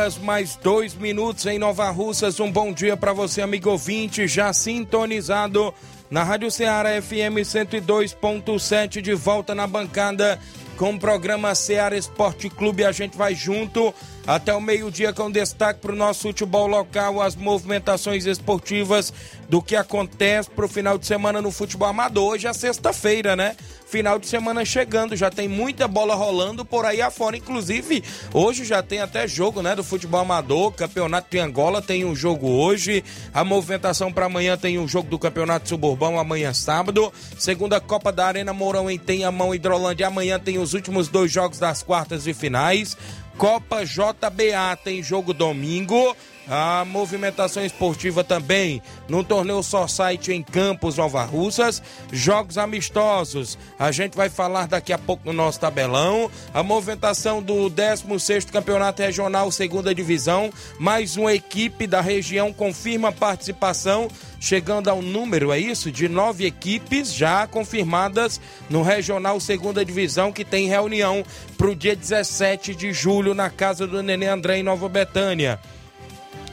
Horas mais dois minutos em Nova Russas. Um bom dia para você, amigo ouvinte, já sintonizado na Rádio Ceará FM 102.7, de volta na bancada com o programa Ceará Esporte Clube. A gente vai junto até o meio-dia com destaque para o nosso futebol local, as movimentações esportivas do que acontece para o final de semana no futebol amador. Hoje é sexta-feira, né? final de semana chegando, já tem muita bola rolando por aí afora, inclusive hoje já tem até jogo, né, do futebol amador, Campeonato de Angola tem um jogo hoje, a movimentação para amanhã tem um jogo do Campeonato Suburbão amanhã sábado, segunda Copa da Arena Mourão em Tenhamão Hidrolândia, amanhã tem os últimos dois jogos das quartas e finais, Copa JBA tem jogo domingo, a movimentação esportiva também no torneio Society em Campos, Nova Russas. Jogos amistosos. A gente vai falar daqui a pouco no nosso tabelão. A movimentação do 16 Campeonato Regional, segunda divisão. Mais uma equipe da região confirma participação chegando ao número, é isso? De nove equipes já confirmadas no Regional Segunda Divisão, que tem reunião para o dia 17 de julho na casa do Nenê André em Nova Betânia.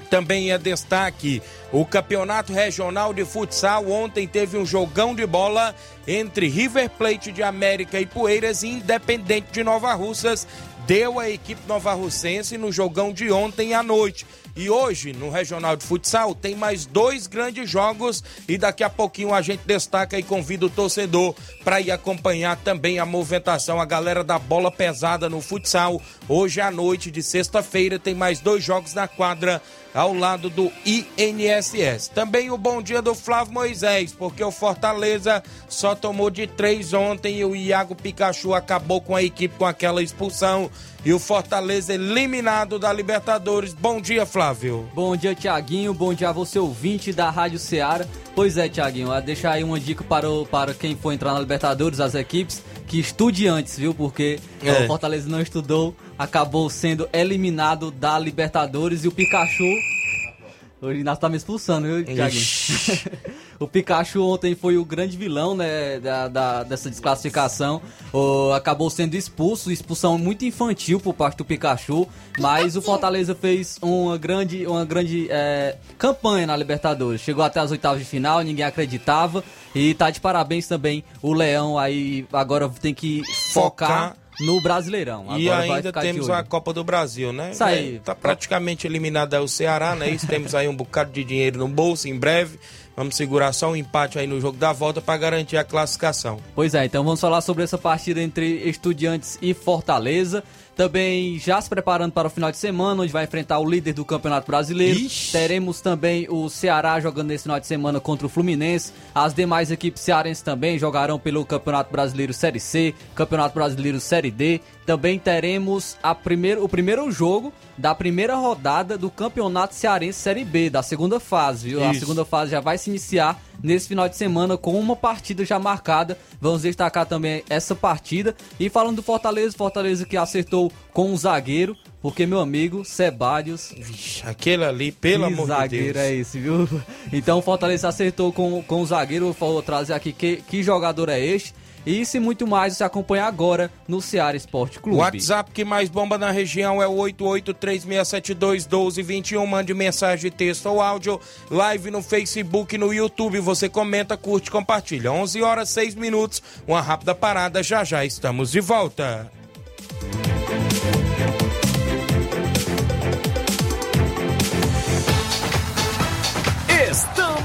Também é destaque o Campeonato Regional de Futsal. Ontem teve um jogão de bola entre River Plate de América e Poeiras e Independente de Nova Russas. Deu a equipe nova russense no jogão de ontem à noite. E hoje, no Regional de Futsal, tem mais dois grandes jogos e daqui a pouquinho a gente destaca e convida o torcedor para ir acompanhar também a movimentação, a galera da bola pesada no futsal. Hoje à noite de sexta-feira tem mais dois jogos na quadra ao lado do INSS. Também o bom dia do Flávio Moisés, porque o Fortaleza só tomou de três ontem e o Iago Pikachu acabou com a equipe com aquela expulsão. E o Fortaleza eliminado da Libertadores. Bom dia, Flávio. Bom dia, Tiaguinho. Bom dia a você, ouvinte da Rádio Ceará. Pois é, Tiaguinho, a deixar aí uma dica para, o, para quem for entrar na Libertadores, as equipes, que estude antes, viu? Porque é. o Fortaleza não estudou, acabou sendo eliminado da Libertadores e o Pikachu o Inácio tá me expulsando, viu, o Pikachu ontem foi o grande vilão, né, da, da dessa desclassificação. O, acabou sendo expulso, expulsão muito infantil por parte do Pikachu, mas o Fortaleza fez uma grande, uma grande é, campanha na Libertadores. Chegou até as oitavas de final, ninguém acreditava. E tá de parabéns também o Leão aí, agora tem que focar, focar no Brasileirão. Agora e ainda temos a Copa do Brasil, né? Isso aí. É, tá praticamente eliminado o Ceará, né? Isso temos aí um bocado de dinheiro no bolso em breve. Vamos segurar só um empate aí no jogo da volta para garantir a classificação. Pois é, então vamos falar sobre essa partida entre Estudiantes e Fortaleza. Também já se preparando para o final de semana, onde vai enfrentar o líder do Campeonato Brasileiro. Ixi. Teremos também o Ceará jogando nesse final de semana contra o Fluminense. As demais equipes cearenses também jogarão pelo Campeonato Brasileiro Série C, Campeonato Brasileiro Série D. Também teremos a primeiro, o primeiro jogo da primeira rodada do Campeonato Cearense Série B, da segunda fase, viu? Isso. A segunda fase já vai se iniciar nesse final de semana com uma partida já marcada. Vamos destacar também essa partida. E falando do Fortaleza, Fortaleza que acertou com um zagueiro, porque meu amigo Sebadios. Vixe, aquele ali, pelo amor de Deus. zagueiro é esse, viu? Então o Fortaleza acertou com, com o zagueiro. Vou trazer aqui que, que jogador é este. Isso e muito mais você acompanha agora no Ceará Esporte Clube. WhatsApp que mais bomba na região é o 8836721221. Mande mensagem, texto ou áudio. Live no Facebook, no YouTube. Você comenta, curte, compartilha. 11 horas 6 minutos. Uma rápida parada. Já já estamos de volta.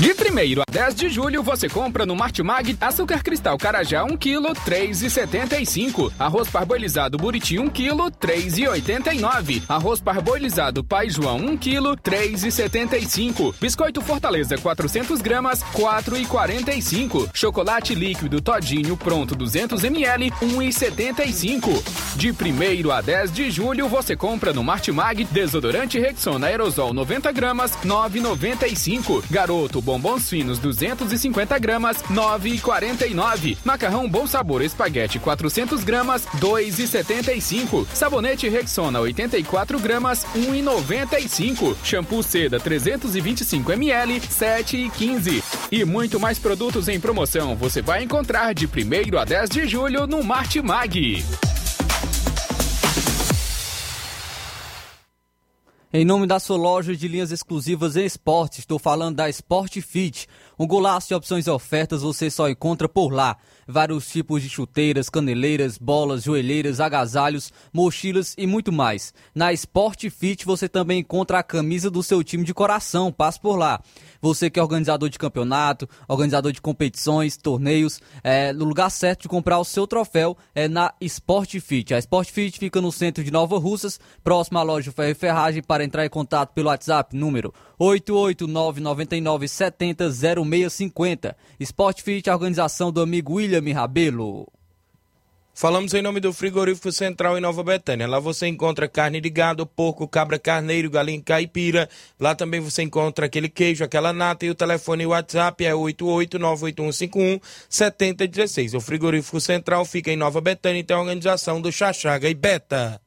De 1 a 10 de julho, você compra no Martimag açúcar cristal Carajá 1 kg, 3,75. Arroz parboilizado Buriti 1 kg, 3,89. Arroz parboilizado Pai João 1 kg, 3,75. Biscoito Fortaleza 400 gramas, 4,45. Chocolate líquido Todinho pronto 200 ml, 1,75. De 1 a 10 de julho, você compra no Martimag desodorante Rexona aerosol 90 gramas, 9,95. Garoto bombons finos 250 gramas, 9,49. Macarrão Bom Sabor Espaguete 400 gramas, 2,75. Sabonete Rexona 84 gramas, 1,95. Shampoo Seda 325 ml, 7,15. E muito mais produtos em promoção você vai encontrar de 1 a 10 de julho no Martimag. Em nome da sua loja de linhas exclusivas em esportes, estou falando da Sport Fit. Um golaço de opções e ofertas você só encontra por lá. Vários tipos de chuteiras, caneleiras, bolas, joelheiras, agasalhos, mochilas e muito mais. Na Sport Fit você também encontra a camisa do seu time de coração. Passe por lá. Você que é organizador de campeonato, organizador de competições, torneios, é, no lugar certo de comprar o seu troféu é na Sport Fit. A Sport Fit fica no centro de Nova Russas, próximo à loja Ferro e Ferragem. Para entrar em contato pelo WhatsApp, número 88999700650. Sport Fit, a organização do amigo William Rabelo. Falamos em nome do Frigorífico Central em Nova Betânia. Lá você encontra carne de gado, porco, cabra carneiro, galinha caipira. Lá também você encontra aquele queijo, aquela nata e o telefone e o WhatsApp é 88981517016. O Frigorífico Central fica em Nova Betânia e tem a organização do Xaxaga e Beta.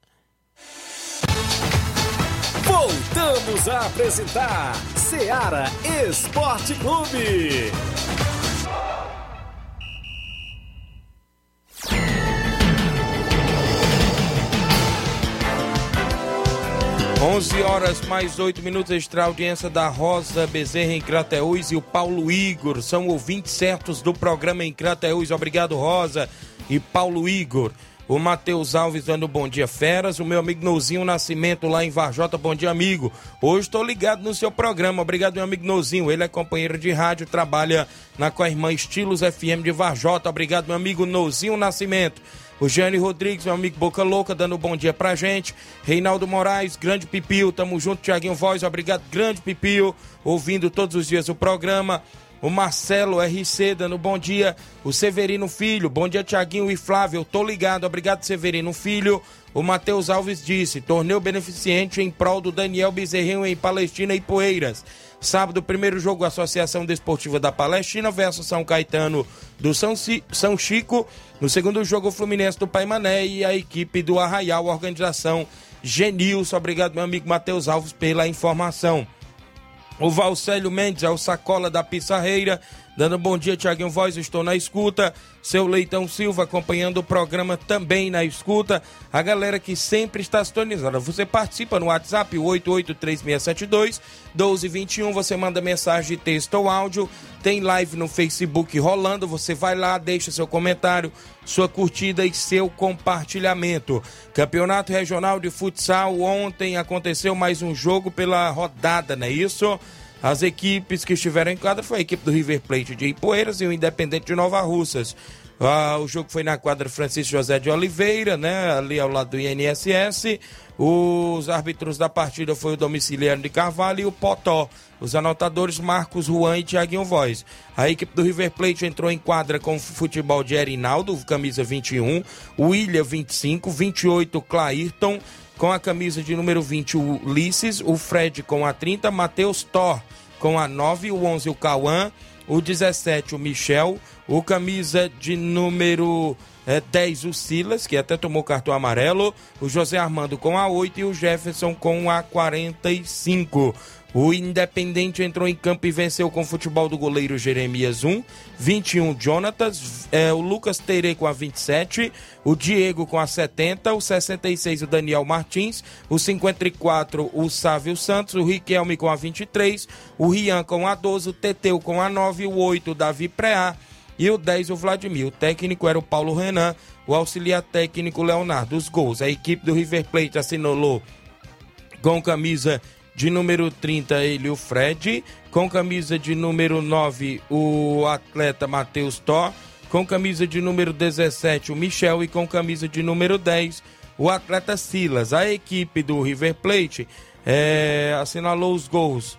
Voltamos a apresentar Seara Esporte Clube. 11 horas mais 8 minutos, extra audiência da Rosa Bezerra em Crateús e o Paulo Igor são ouvintes certos do programa em Crateús. Obrigado, Rosa e Paulo Igor. O Matheus Alves dando bom dia, feras. O meu amigo Nozinho Nascimento lá em Varjota, bom dia, amigo. Hoje estou ligado no seu programa. Obrigado, meu amigo Nozinho. Ele é companheiro de rádio, trabalha na irmã Estilos FM de Varjota. Obrigado, meu amigo Nozinho Nascimento. O Jane Rodrigues, meu amigo Boca Louca, dando um bom dia pra gente. Reinaldo Moraes, grande Pipio, tamo junto, Tiaguinho Voz, obrigado, grande Pipio, ouvindo todos os dias o programa. O Marcelo RC dando bom dia. O Severino Filho, bom dia, Tiaguinho e Flávio. Tô ligado, obrigado, Severino Filho. O Matheus Alves disse: torneio beneficente em prol do Daniel Bezerrinho em Palestina e Poeiras. Sábado, primeiro jogo, Associação Desportiva da Palestina versus São Caetano do São, São Chico. No segundo jogo, o Fluminense do Paimané e a equipe do Arraial, organização Genilson. Obrigado, meu amigo Matheus Alves, pela informação. O Valcélio Mendes é o sacola da Pissarreira. Dando bom dia, Tiaguinho Voz, estou na escuta. Seu Leitão Silva acompanhando o programa também na escuta. A galera que sempre está sintonizada. Você participa no WhatsApp 883672 1221. Você manda mensagem texto ou áudio. Tem live no Facebook rolando. Você vai lá, deixa seu comentário, sua curtida e seu compartilhamento. Campeonato Regional de Futsal. Ontem aconteceu mais um jogo pela rodada, não é isso? As equipes que estiveram em quadra foi a equipe do River Plate de Ipueiras e o Independente de Nova Russas. Ah, o jogo foi na quadra Francisco José de Oliveira, né? Ali ao lado do INSS. Os árbitros da partida foi o Domiciliano de Carvalho e o Potó. Os anotadores Marcos Juan e Tiaguinho Voz. A equipe do River Plate entrou em quadra com futebol de Erinaldo, camisa 21, William 25, 28 Clairton, com a camisa de número 20 o Ulisses, o Fred com a 30, Matheus Thor com a 9, o 11 o Cauã, o 17 o Michel, o camisa de número é, 10 o Silas, que até tomou cartão amarelo, o José Armando com a 8 e o Jefferson com a 45. O Independente entrou em campo e venceu com o futebol do goleiro Jeremias 1, 21 Jonatas, é, o Lucas Teire com a 27, o Diego com a 70, o 66 o Daniel Martins, o 54 o Sávio Santos, o Riquelme com a 23, o Rian com a 12, o Teteu com a 9, o 8 o Davi Preá, e o 10 o Vladimir. O técnico era o Paulo Renan, o auxiliar técnico Leonardo. Os gols, a equipe do River Plate assinou com camisa de número 30 ele o Fred, com camisa de número 9 o atleta Matheus Tó, com camisa de número 17 o Michel e com camisa de número 10 o atleta Silas. A equipe do River Plate é, assinalou os gols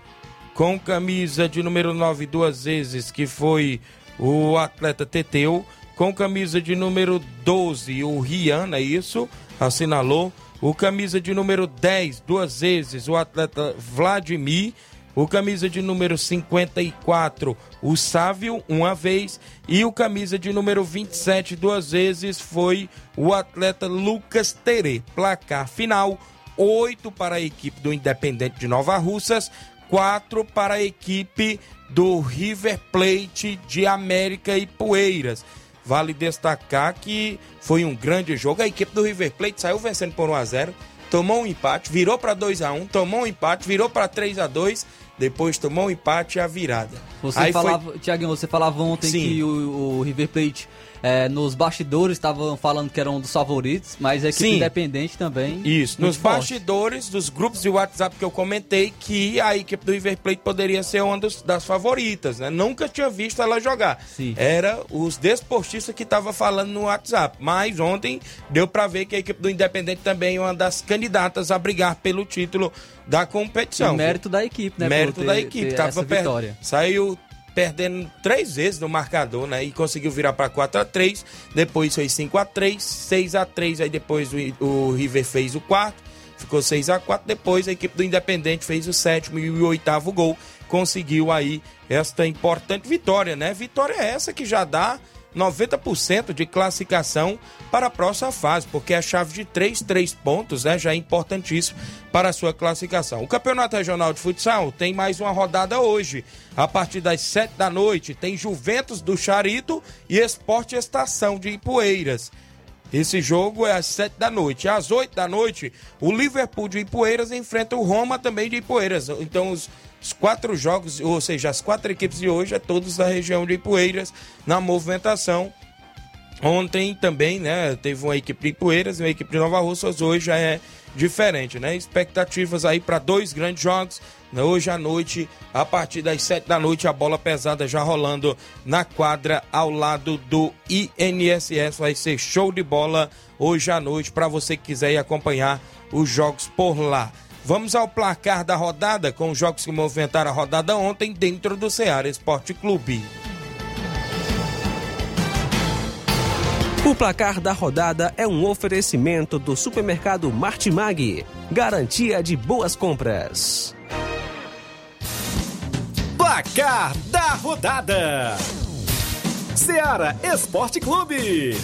com camisa de número 9 duas vezes, que foi o atleta Teteu, com camisa de número 12 o Rian, é isso? Assinalou. O camisa de número 10 duas vezes o atleta Vladimir. O camisa de número 54, o Sávio, uma vez. E o camisa de número 27, duas vezes, foi o atleta Lucas Tere. Placar final: 8 para a equipe do Independente de Nova Russas, 4 para a equipe do River Plate de América e Poeiras. Vale destacar que foi um grande jogo. A equipe do River Plate saiu vencendo por 1 a 0, tomou um empate, virou para 2 a 1, tomou um empate, virou para 3 a 2, depois tomou um empate e a virada. Você Aí falava, foi... Tiaguinho, você falava ontem Sim. que o, o River Plate é, nos bastidores estavam falando que era um dos favoritos, mas a equipe Sim. independente também. Isso, nos forte. bastidores dos grupos de WhatsApp que eu comentei que a equipe do River Plate poderia ser uma dos, das favoritas, né? Nunca tinha visto ela jogar. Sim. Era os desportistas que estavam falando no WhatsApp. Mas ontem deu para ver que a equipe do Independente também é uma das candidatas a brigar pelo título da competição. O mérito da equipe, né? Mérito ter, da equipe. Tava per... Saiu perdendo três vezes no marcador, né? E conseguiu virar para 4 a 3 Depois foi 5 a 3 6 a 3 Aí depois o, o River fez o quarto, ficou 6 a 4 Depois a equipe do Independente fez o sétimo e o oitavo gol. Conseguiu aí esta importante vitória, né? Vitória essa que já dá 90% de classificação para a próxima fase, porque a chave de 3, 3 pontos né, já é importantíssimo para a sua classificação. O Campeonato Regional de Futsal tem mais uma rodada hoje. A partir das 7 da noite, tem Juventus do Charito e Esporte Estação de Ipueiras. Esse jogo é às 7 da noite. Às 8 da noite, o Liverpool de Ipueiras enfrenta o Roma também de Ipueiras. Então, os os quatro jogos, ou seja, as quatro equipes de hoje, é todos da região de Ipueiras na movimentação. Ontem também, né, teve uma equipe de Ipueiras e uma equipe de Nova Russas, hoje já é diferente, né? Expectativas aí para dois grandes jogos. Hoje à noite, a partir das sete da noite, a bola pesada já rolando na quadra ao lado do INSS. Vai ser show de bola hoje à noite para você que quiser ir acompanhar os jogos por lá. Vamos ao placar da rodada com os jogos que movimentaram a rodada ontem dentro do Ceará Esporte Clube. O placar da rodada é um oferecimento do supermercado Martimag, garantia de boas compras. Placar da rodada: Ceará Esporte Clube.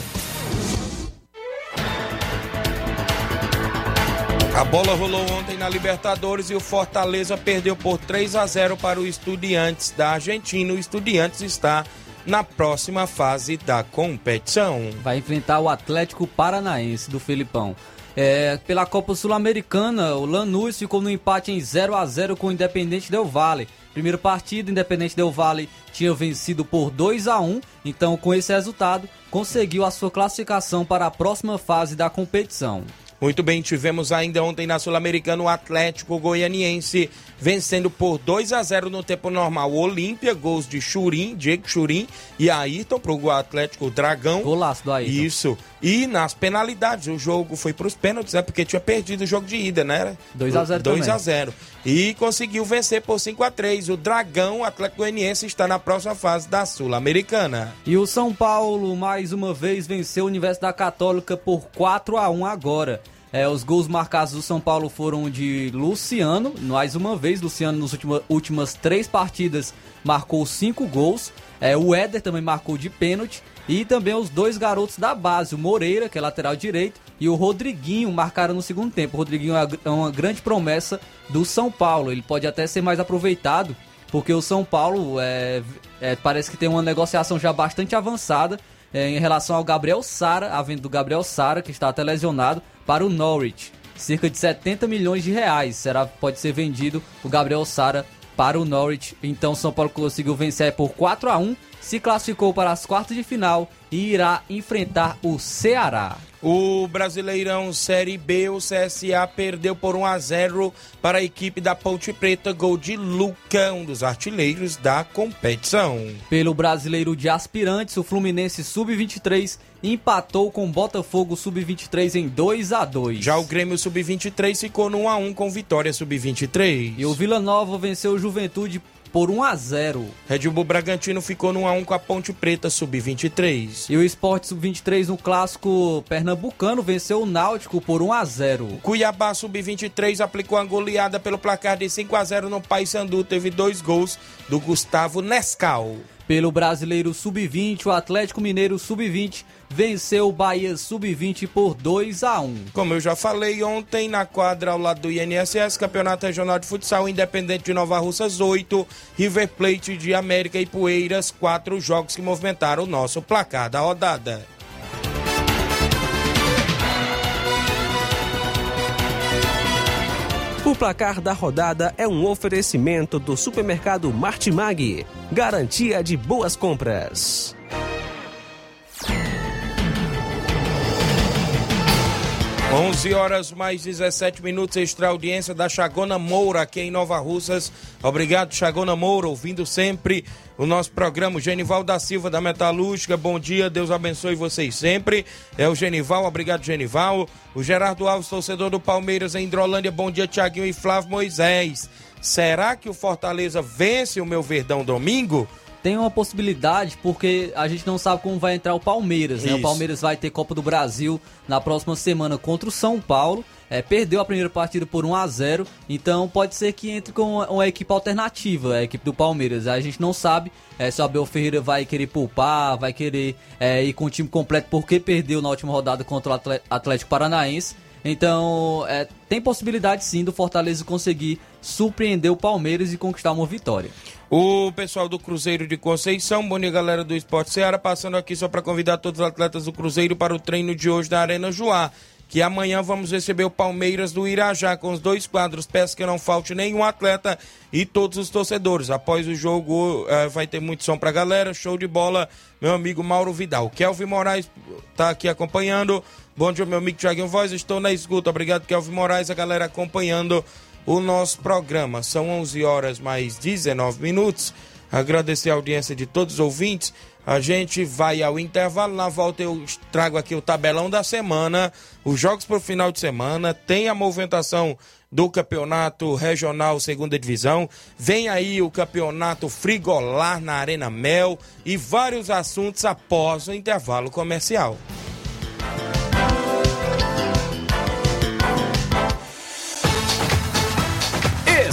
A bola rolou ontem na Libertadores e o Fortaleza perdeu por 3 a 0 para o Estudiantes da Argentina. O Estudiantes está na próxima fase da competição. Vai enfrentar o Atlético Paranaense do Felipão. É, pela Copa Sul-Americana, o Lanús ficou no empate em 0 a 0 com o Independente Del Valle. Primeiro partido, Independente Del Valle tinha vencido por 2 a 1 então com esse resultado conseguiu a sua classificação para a próxima fase da competição. Muito bem, tivemos ainda ontem na Sul-Americana o Atlético Goianiense vencendo por 2 a 0 no tempo normal. Olímpia, gols de Churim, Diego Churim e Ayrton para o Atlético Dragão. Golaço do Ayrton. Isso. E nas penalidades, o jogo foi para os pênaltis, né? Porque tinha perdido o jogo de ida, né? 2 a 0 2 a 0 E conseguiu vencer por 5 a 3 O Dragão, o Atlético Goianiense, está na próxima fase da Sul-Americana. E o São Paulo, mais uma vez, venceu a Universidade Católica por 4 a 1 agora. É, os gols marcados do São Paulo foram de Luciano, mais uma vez, Luciano nas última, últimas três partidas marcou cinco gols. É, o Éder também marcou de pênalti. E também os dois garotos da base, o Moreira, que é lateral direito, e o Rodriguinho marcaram no segundo tempo. O Rodriguinho é uma grande promessa do São Paulo. Ele pode até ser mais aproveitado, porque o São Paulo é, é, parece que tem uma negociação já bastante avançada é, em relação ao Gabriel Sara, a venda do Gabriel Sara, que está até lesionado, para o Norwich. Cerca de 70 milhões de reais será, pode ser vendido o Gabriel Sara para o Norwich. Então São Paulo conseguiu vencer por 4 a 1 se classificou para as quartas de final e irá enfrentar o Ceará. O Brasileirão Série B, o CSA perdeu por 1 a 0 para a equipe da Ponte Preta, gol de Luca, um dos artilheiros da competição. Pelo Brasileiro de Aspirantes, o Fluminense Sub-23 empatou com o Botafogo Sub-23 em 2 a 2. Já o Grêmio Sub-23 ficou no 1 a 1 com Vitória Sub-23. E o Vila Nova venceu o Juventude por 1 a 0. Red Bull Bragantino ficou no 1 a 1 com a Ponte Preta Sub-23. E o Sport Sub-23 no clássico pernambucano venceu o Náutico por 1 a 0. Cuiabá Sub-23 aplicou a goleada pelo placar de 5 a 0 no Paysandu, teve dois gols do Gustavo Nescal. Pelo Brasileiro Sub-20, o Atlético Mineiro Sub-20 venceu o Bahia Sub-20 por 2 a 1. Como eu já falei ontem, na quadra ao lado do INSS, Campeonato Regional de Futsal Independente de Nova Russas 8, River Plate de América e Poeiras, quatro jogos que movimentaram o nosso placar da rodada. O placar da rodada é um oferecimento do supermercado Martimag, garantia de boas compras. 11 horas mais 17 minutos, extra audiência da Chagona Moura aqui em Nova Russas. Obrigado, Chagona Moura, ouvindo sempre o nosso programa. Genival da Silva da Metalúrgica, bom dia, Deus abençoe vocês sempre. É o Genival, obrigado, Genival. O Gerardo Alves, torcedor do Palmeiras em Hidrolândia, bom dia, Tiaguinho e Flávio Moisés. Será que o Fortaleza vence o meu Verdão domingo? Tem uma possibilidade, porque a gente não sabe como vai entrar o Palmeiras, né? O Palmeiras vai ter Copa do Brasil na próxima semana contra o São Paulo. É, perdeu a primeira partida por 1 a 0 então pode ser que entre com uma, uma equipe alternativa, a equipe do Palmeiras. A gente não sabe é, se o Abel Ferreira vai querer poupar, vai querer é, ir com o time completo porque perdeu na última rodada contra o Atlético Paranaense. Então, é, tem possibilidade sim do Fortaleza conseguir surpreender o Palmeiras e conquistar uma vitória. O pessoal do Cruzeiro de Conceição, bom dia galera do Esporte Ceará, passando aqui só para convidar todos os atletas do Cruzeiro para o treino de hoje da Arena Joá. Que amanhã vamos receber o Palmeiras do Irajá com os dois quadros. Peço que não falte nenhum atleta e todos os torcedores. Após o jogo, uh, vai ter muito som pra galera. Show de bola, meu amigo Mauro Vidal. Kelvin Moraes tá aqui acompanhando. Bom dia, meu amigo Thiaguinho Voz. Estou na escuta. Obrigado, Kelvin Moraes, a galera acompanhando o nosso programa. São 11 horas mais 19 minutos. Agradecer a audiência de todos os ouvintes. A gente vai ao intervalo. Na volta eu trago aqui o tabelão da semana, os jogos para o final de semana. Tem a movimentação do campeonato regional segunda divisão. Vem aí o campeonato frigolar na Arena Mel e vários assuntos após o intervalo comercial.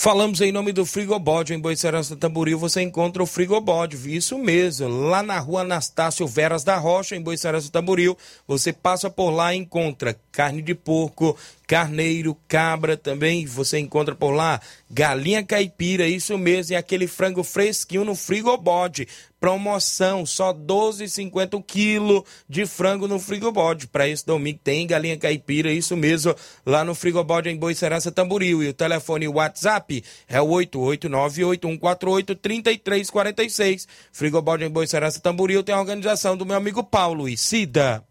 Falamos em nome do Frigobode, em Boicerança Tamboril, você encontra o Frigobode, isso mesmo, lá na rua Anastácio Veras da Rocha, em Boicerança Tamboril, você passa por lá e encontra carne de porco, carneiro, cabra também, você encontra por lá, galinha caipira, isso mesmo, e aquele frango fresquinho no frigobode. Promoção, só 12,50 o quilo de frango no frigobode. Para esse domingo tem galinha caipira, isso mesmo, lá no frigobode em Boicerança Tamboril. E o telefone WhatsApp é o 889-8148-3346. Frigobode em Boicerança Tamboril tem a organização do meu amigo Paulo e Cida.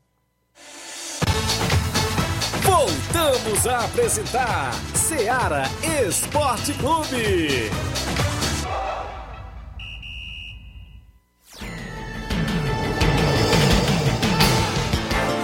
Voltamos a apresentar Seara Esporte Clube.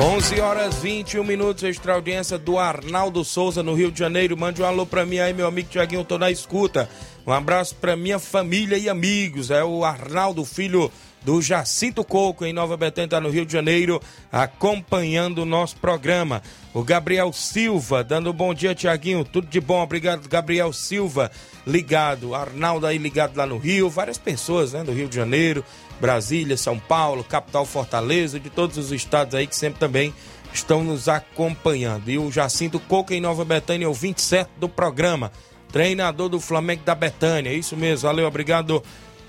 11 horas 21 minutos, extra audiência do Arnaldo Souza no Rio de Janeiro. Mande um alô pra mim aí, meu amigo Tiaguinho, tô na escuta. Um abraço pra minha família e amigos. É o Arnaldo, filho do Jacinto Coco, em Nova Betânia, tá no Rio de Janeiro, acompanhando o nosso programa. O Gabriel Silva, dando bom dia, Tiaguinho. Tudo de bom, obrigado, Gabriel Silva, ligado. Arnaldo aí ligado lá no Rio, várias pessoas, né, do Rio de Janeiro, Brasília, São Paulo, capital Fortaleza, de todos os estados aí que sempre também estão nos acompanhando. E o Jacinto Coco, em Nova Betânia, é o 27 do programa. Treinador do Flamengo da Betânia, é isso mesmo, valeu, obrigado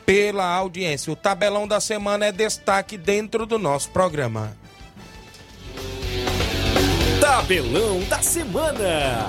pela audiência. O tabelão da semana é destaque dentro do nosso programa. Tabelão da semana.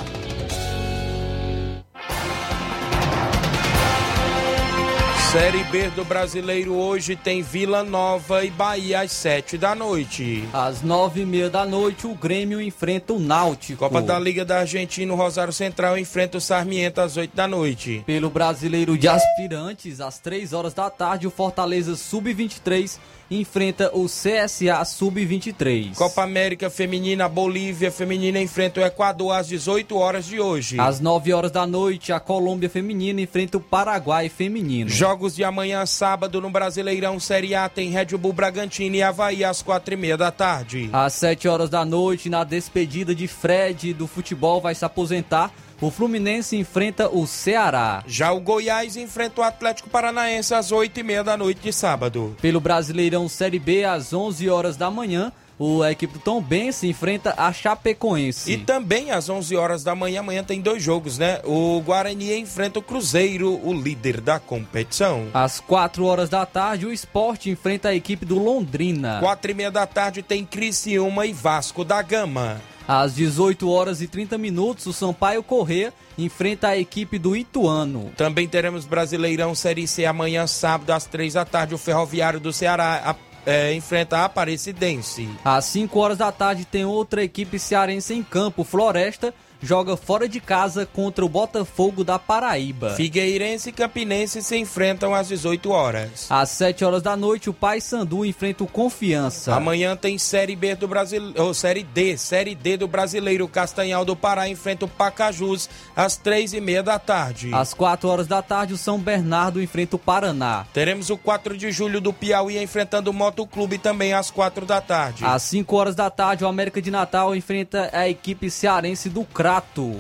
Série B do Brasileiro hoje tem Vila Nova e Bahia às sete da noite. Às nove e meia da noite, o Grêmio enfrenta o Náutico. Copa da Liga da Argentina, o Rosário Central enfrenta o Sarmiento às oito da noite. Pelo Brasileiro de Aspirantes, às três horas da tarde, o Fortaleza Sub-23 enfrenta o CSA Sub-23. Copa América Feminina, Bolívia Feminina enfrenta o Equador às 18 horas de hoje. Às 9 horas da noite, a Colômbia Feminina enfrenta o Paraguai Feminino. Jogos de amanhã, sábado, no Brasileirão Série A, tem Red Bull Bragantino e Havaí às quatro e meia da tarde. Às 7 horas da noite, na despedida de Fred do futebol, vai se aposentar. O Fluminense enfrenta o Ceará. Já o Goiás enfrenta o Atlético Paranaense às oito e meia da noite de sábado. Pelo Brasileirão Série B, às 11 horas da manhã, o a equipe do Tom Bense enfrenta a Chapecoense. E também às 11 horas da manhã, amanhã tem dois jogos, né? O Guarani enfrenta o Cruzeiro, o líder da competição. Às 4 horas da tarde, o Esporte enfrenta a equipe do Londrina. Quatro e meia da tarde tem Criciúma e Vasco da Gama. Às 18 horas e 30 minutos, o Sampaio Corrêa enfrenta a equipe do Ituano. Também teremos Brasileirão Série C amanhã, sábado, às 3 da tarde. O Ferroviário do Ceará é, enfrenta a Aparecidense. Às 5 horas da tarde tem outra equipe cearense em campo, Floresta joga fora de casa contra o Botafogo da Paraíba. Figueirense e Campinense se enfrentam às 18 horas. Às 7 horas da noite, o Paysandu enfrenta o Confiança. Amanhã tem Série B do Brasil, ou Série D, Série D do Brasileiro. Castanhal do Pará enfrenta o Pacajus às 3 e meia da tarde. Às 4 horas da tarde, o São Bernardo enfrenta o Paraná. Teremos o 4 de julho do Piauí enfrentando o Motoclube também às 4 da tarde. Às 5 horas da tarde, o América de Natal enfrenta a equipe cearense do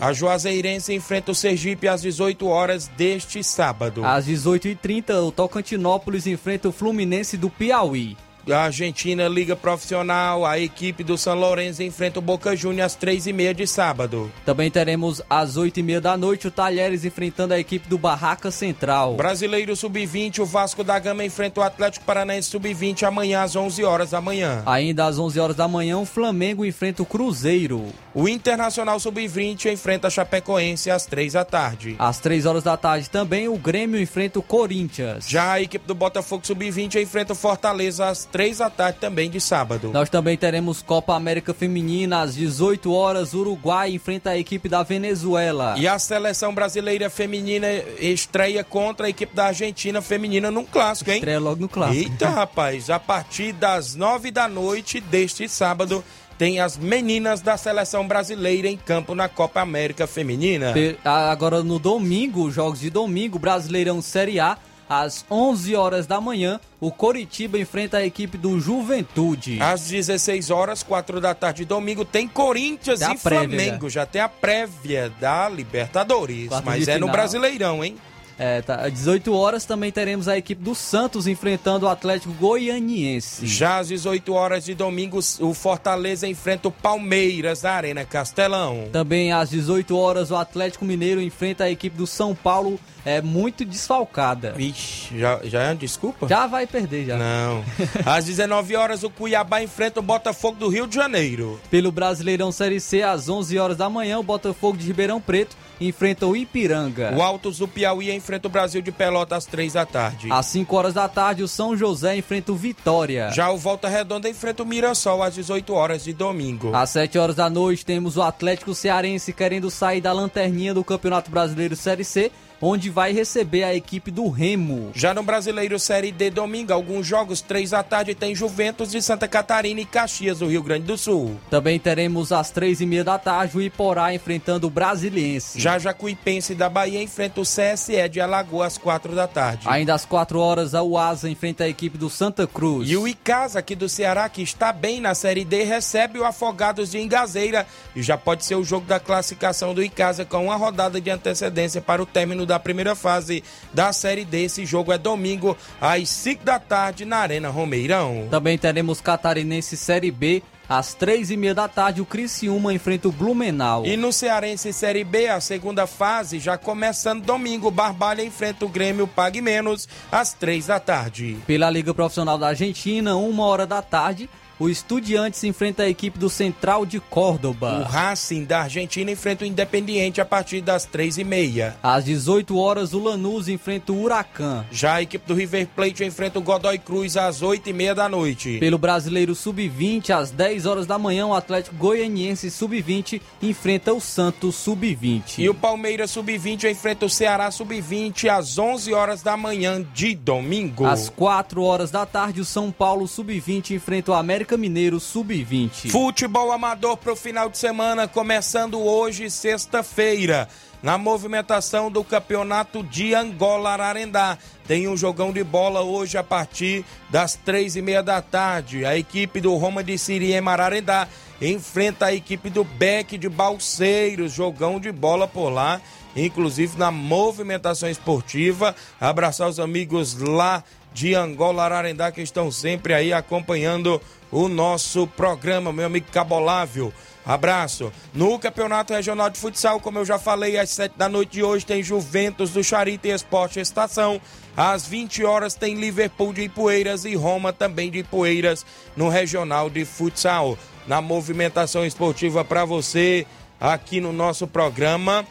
A Juazeirense enfrenta o Sergipe às 18 horas deste sábado. Às 18h30, o Tocantinópolis enfrenta o Fluminense do Piauí. A Argentina Liga Profissional, a equipe do São Lourenço enfrenta o Boca Juniors às três e meia de sábado. Também teremos às oito e meia da noite o Talheres enfrentando a equipe do Barraca Central. Brasileiro Sub-20, o Vasco da Gama enfrenta o Atlético Paranaense Sub-20 amanhã às 11 horas da manhã. Ainda às 11 horas da manhã, o Flamengo enfrenta o Cruzeiro. O Internacional Sub-20 enfrenta a Chapecoense às três da tarde. Às três horas da tarde também, o Grêmio enfrenta o Corinthians. Já a equipe do Botafogo Sub-20 enfrenta o Fortaleza às três da tarde também de sábado. Nós também teremos Copa América Feminina às 18 horas. Uruguai enfrenta a equipe da Venezuela. E a seleção brasileira feminina estreia contra a equipe da Argentina feminina num clássico, hein? Estreia logo no clássico. Eita, rapaz, a partir das nove da noite deste sábado tem as meninas da seleção brasileira em campo na Copa América Feminina. Agora no domingo, jogos de domingo, Brasileirão Série A às 11 horas da manhã, o Coritiba enfrenta a equipe do Juventude. Às 16 horas, 4 da tarde, domingo, tem Corinthians tem e prévia, Flamengo. Já. já. tem a prévia da Libertadores. Quarto mas é final. no Brasileirão, hein? É, tá. Às 18 horas também teremos a equipe do Santos enfrentando o Atlético Goianiense. Já às 18 horas de domingo, o Fortaleza enfrenta o Palmeiras na Arena Castelão. Também às 18 horas, o Atlético Mineiro enfrenta a equipe do São Paulo é muito desfalcada. Vixe, já, já é desculpa? Já vai perder, já. Não. às 19 horas, o Cuiabá enfrenta o Botafogo do Rio de Janeiro. Pelo Brasileirão Série C, às 11 horas da manhã, o Botafogo de Ribeirão Preto enfrenta o Ipiranga. O Altos do Piauí enfrenta o Brasil de Pelota às 3 da tarde. Às 5 horas da tarde, o São José enfrenta o Vitória. Já o Volta Redonda enfrenta o Mirassol às 18 horas de domingo. Às 7 horas da noite, temos o Atlético Cearense querendo sair da lanterninha do Campeonato Brasileiro Série C onde vai receber a equipe do Remo. Já no Brasileiro Série D, domingo, alguns jogos, três da tarde, tem Juventus de Santa Catarina e Caxias, do Rio Grande do Sul. Também teremos às três e meia da tarde o Iporá enfrentando o Brasiliense. Já Jacuipense da Bahia enfrenta o CSE de Alagoas às quatro da tarde. Ainda às quatro horas, a UASA enfrenta a equipe do Santa Cruz. E o Icasa aqui do Ceará, que está bem na Série D, recebe o Afogados de Engazeira e já pode ser o jogo da classificação do Icasa com uma rodada de antecedência para o término da primeira fase da Série D. Esse jogo é domingo às 5 da tarde na Arena Romeirão. Também teremos Catarinense Série B. Às três e meia da tarde, o Criciúma enfrenta o Blumenau. E no Cearense Série B, a segunda fase, já começando domingo, Barbalha enfrenta o Grêmio Pague Menos às três da tarde. Pela Liga Profissional da Argentina, uma hora da tarde, o Estudiantes enfrenta a equipe do Central de Córdoba. O Racing da Argentina enfrenta o Independiente a partir das três e meia. Às 18 horas, o Lanús enfrenta o Huracan. Já a equipe do River Plate enfrenta o Godoy Cruz às oito e meia da noite. Pelo Brasileiro Sub-20, às 10 horas da manhã, o Atlético Goianiense Sub-20 enfrenta o Santos Sub-20. E o Palmeiras Sub-20 enfrenta o Ceará Sub-20 às 11 horas da manhã de domingo. Às 4 horas da tarde, o São Paulo Sub-20 enfrenta o América América Mineiro Sub-20. Futebol amador para o final de semana, começando hoje, sexta-feira. Na movimentação do campeonato de Angola Ararendá. Tem um jogão de bola hoje a partir das três e meia da tarde. A equipe do Roma de Siriema Ararendá enfrenta a equipe do Beck de Balseiros. Jogão de bola por lá inclusive na movimentação esportiva. Abraçar os amigos lá de Angola, Ararendá, que estão sempre aí acompanhando o nosso programa, meu amigo Cabolávio. Abraço. No Campeonato Regional de Futsal, como eu já falei, às 7 da noite de hoje tem Juventus do Charita e Esporte Estação. Às 20 horas tem Liverpool de Ipueiras e Roma também de Ipueiras no Regional de Futsal. Na movimentação esportiva para você aqui no nosso programa.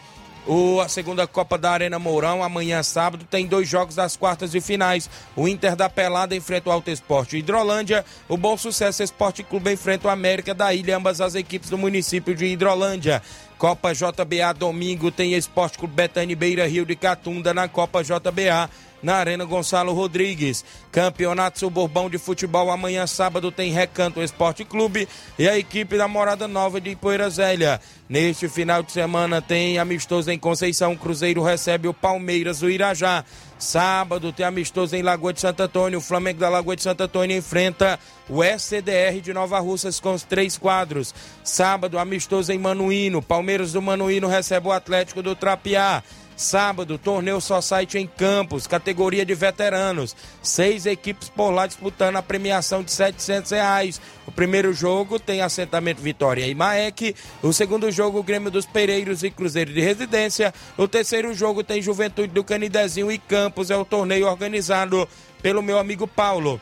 O, a segunda Copa da Arena Mourão, amanhã sábado, tem dois jogos das quartas de finais. O Inter da Pelada enfrenta o Alto Esporte Hidrolândia. O Bom Sucesso Esporte Clube enfrenta o América da Ilha, ambas as equipes do município de Hidrolândia. Copa JBA domingo tem Esporte Clube Betânia Beira Rio de Catunda na Copa JBA na Arena Gonçalo Rodrigues. Campeonato Suburbão de Futebol amanhã sábado tem Recanto Esporte Clube e a equipe da Morada Nova de Poeira Zélia. Neste final de semana tem amistoso em Conceição, Cruzeiro recebe o Palmeiras do Irajá. Sábado tem amistoso em Lagoa de Santo Antônio. O Flamengo da Lagoa de Santo Antônio enfrenta o SCDR de Nova Russas com os três quadros. Sábado, amistoso em Manuíno. Palmeiras do Manuíno recebe o Atlético do Trapiá. Sábado, torneio site em Campos, categoria de veteranos. Seis equipes por lá disputando a premiação de 700 reais. O primeiro jogo tem assentamento Vitória e Maek. O segundo jogo, Grêmio dos Pereiros e Cruzeiro de Residência. O terceiro jogo tem Juventude do Canidezinho e Campos. É o torneio organizado pelo meu amigo Paulo.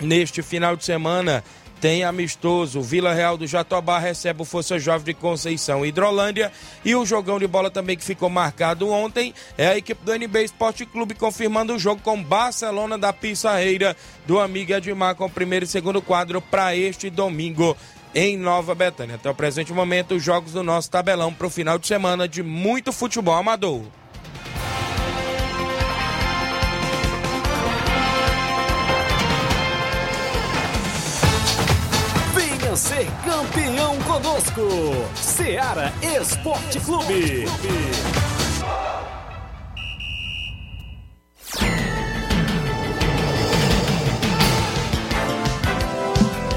Neste final de semana, tem amistoso. Vila Real do Jatobá recebe o Força Jovem de Conceição Hidrolândia. E o jogão de bola também que ficou marcado ontem é a equipe do NB Esporte Clube confirmando o jogo com Barcelona da Pissarreira do amigo Edmar com o primeiro e segundo quadro para este domingo em Nova Betânia. Até o presente momento, os jogos do nosso tabelão para o final de semana de muito futebol amador. Campeão conosco, Seara Esporte Clube.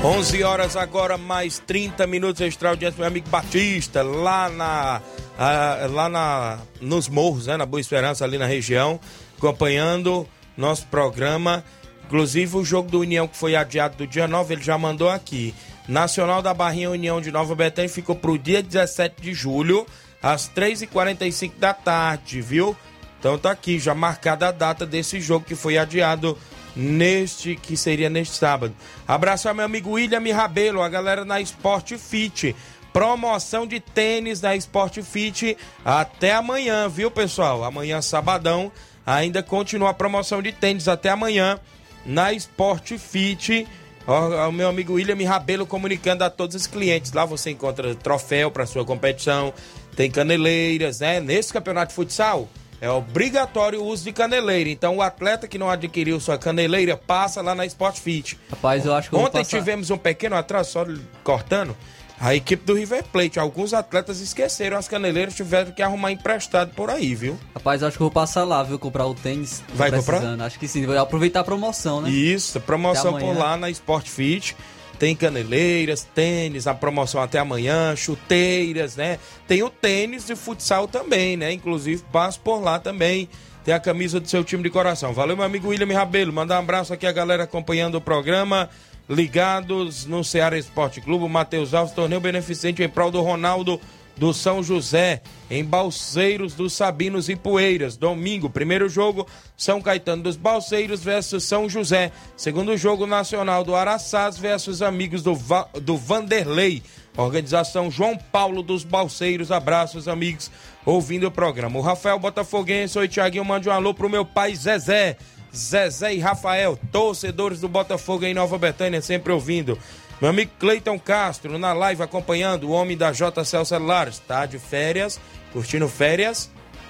11 horas agora, mais 30 minutos extra audiência, meu amigo Batista, lá na. ah, lá na, nos morros, né, na Boa Esperança, ali na região, acompanhando nosso programa. Inclusive o jogo do União que foi adiado do dia 9, ele já mandou aqui. Nacional da Barrinha União de Nova Betânia ficou pro dia 17 de julho, às 3h45 da tarde, viu? Então tá aqui, já marcada a data desse jogo que foi adiado neste, que seria neste sábado. Abraço ao meu amigo William Rabelo, a galera na Sport Fit. Promoção de tênis da Sport Fit até amanhã, viu pessoal? Amanhã, sabadão, ainda continua a promoção de tênis até amanhã na Sport Fit. Ó, O meu amigo William Rabelo comunicando a todos os clientes. Lá você encontra troféu para sua competição, tem caneleiras, né? Nesse campeonato de futsal é obrigatório o uso de caneleira. Então, o atleta que não adquiriu sua caneleira passa lá na Sport Fit. Rapaz, eu acho que eu Ontem passar... tivemos um pequeno atraso, só cortando. A equipe do River Plate, alguns atletas esqueceram as caneleiras, tiveram que arrumar emprestado por aí, viu? Rapaz, acho que vou passar lá, viu? Comprar o tênis. Vai comprar? Acho que sim, vou aproveitar a promoção, né? Isso, promoção por lá na Sport Fit. Tem caneleiras, tênis, a promoção até amanhã, chuteiras, né? Tem o tênis de futsal também, né? Inclusive, passo por lá também tem a camisa do seu time de coração. Valeu, meu amigo William Rabelo. Mandar um abraço aqui a galera acompanhando o programa. Ligados no Ceará Esporte Clube, Matheus Alves, torneio beneficente em prol do Ronaldo do São José, em Balseiros dos Sabinos e Poeiras. Domingo, primeiro jogo, São Caetano dos Balseiros versus São José. Segundo jogo nacional do Araçás versus amigos do, Va do Vanderlei. Organização João Paulo dos Balseiros. Abraços, amigos, ouvindo o programa. O Rafael Botafoguense, oi Tiaguinho, mande um alô pro meu pai Zezé. Zezé e Rafael, torcedores do Botafogo em Nova Betânia, sempre ouvindo. Meu amigo Cleiton Castro, na live acompanhando o homem da JCL Celulares. Tá de férias, curtindo férias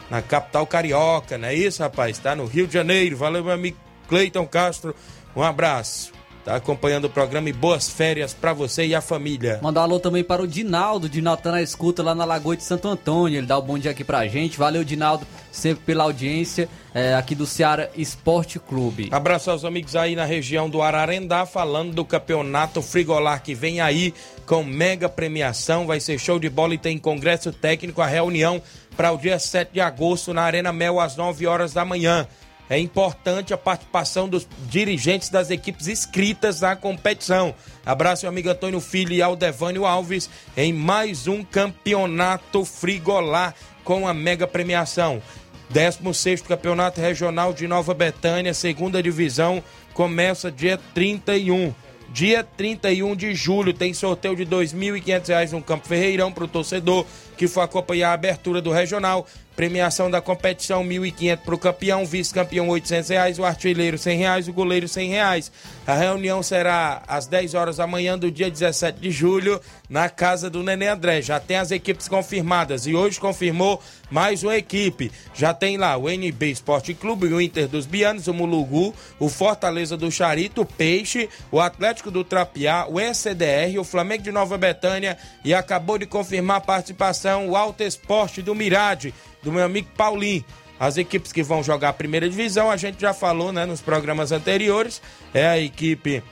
na capital carioca, não é isso, rapaz? Tá no Rio de Janeiro. Valeu, meu amigo Cleiton Castro. Um abraço. Tá acompanhando o programa e boas férias para você e a família. Mandar um alô também para o Dinaldo. Dinaldo tá na escuta lá na Lagoa de Santo Antônio. Ele dá o um bom dia aqui pra gente. Valeu, Dinaldo, sempre pela audiência é, aqui do Ceará Esporte Clube. Abraço aos amigos aí na região do Ararendá, falando do campeonato Frigolar que vem aí com mega premiação. Vai ser show de bola e tem congresso técnico, a reunião para o dia 7 de agosto na Arena Mel às 9 horas da manhã. É importante a participação dos dirigentes das equipes inscritas na competição. Abraço, meu amigo Antônio Filho e Aldevânio Alves em mais um campeonato frigolar com a mega premiação. 16 Campeonato Regional de Nova Betânia, segunda divisão, começa dia 31. Dia 31 de julho tem sorteio de R$ 2.500 no Campo Ferreirão para o torcedor que for acompanhar a abertura do regional. Premiação da competição, 1.500 para o campeão, vice-campeão, 800 reais, o artilheiro, 100 reais, o goleiro, 100 reais. A reunião será às 10 horas da manhã do dia 17 de julho, na casa do Nenê André. Já tem as equipes confirmadas e hoje confirmou mais uma equipe. Já tem lá o NB Esporte Clube, o Inter dos Bianos, o Mulugu, o Fortaleza do Charito, o Peixe, o Atlético do Trapiá, o ECDR, o Flamengo de Nova Betânia e acabou de confirmar a participação o Alto Esporte do Mirade do meu amigo Paulinho. As equipes que vão jogar a primeira divisão, a gente já falou né, nos programas anteriores. É a equipe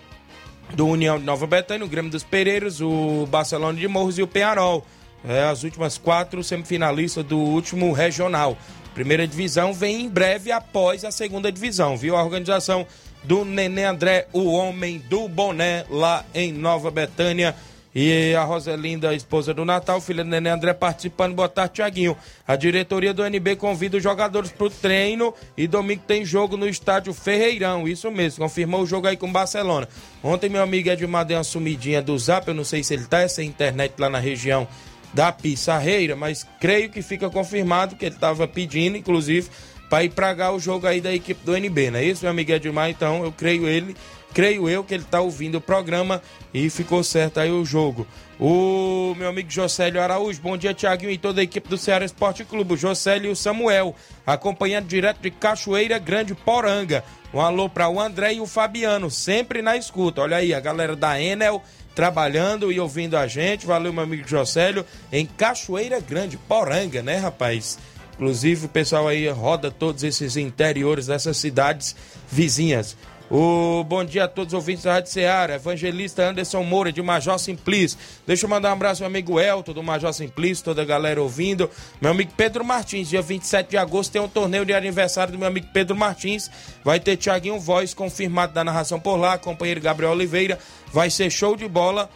do União de Nova Betânia, o Grêmio dos Pereiros, o Barcelona de Morros e o Penharol. É, as últimas quatro semifinalistas do último regional. Primeira divisão vem em breve após a segunda divisão, viu? A organização do Nenê André, o homem do boné, lá em Nova Betânia. E a Roselinda, esposa do Natal, filha do Nenê André, participando. Boa tarde, Tiaguinho. A diretoria do NB convida os jogadores para o treino e domingo tem jogo no estádio Ferreirão. Isso mesmo, confirmou o jogo aí com o Barcelona. Ontem meu amigo Edmar deu uma sumidinha do zap, eu não sei se ele tá essa internet lá na região da Pissarreira, mas creio que fica confirmado que ele estava pedindo, inclusive, para ir pragar o jogo aí da equipe do NB, não é isso, meu amigo Edmar? Então eu creio ele creio eu que ele está ouvindo o programa e ficou certo aí o jogo. O meu amigo Josélio Araújo, bom dia, Tiaguinho e toda a equipe do Ceará Esporte Clube. Josélio e o Samuel, acompanhando direto de Cachoeira Grande Poranga. Um alô para o André e o Fabiano, sempre na escuta. Olha aí, a galera da Enel trabalhando e ouvindo a gente. Valeu, meu amigo Josélio, em Cachoeira Grande, Poranga, né, rapaz? Inclusive, o pessoal aí roda todos esses interiores dessas cidades vizinhas. O bom dia a todos os ouvintes da Rádio Ceará. Evangelista Anderson Moura, de Major Simplício. Deixa eu mandar um abraço ao meu amigo Elton, do Major Simplício, toda a galera ouvindo. Meu amigo Pedro Martins, dia 27 de agosto tem um torneio de aniversário do meu amigo Pedro Martins. Vai ter Tiaguinho Voz, confirmado da narração por lá, companheiro Gabriel Oliveira. Vai ser show de bola.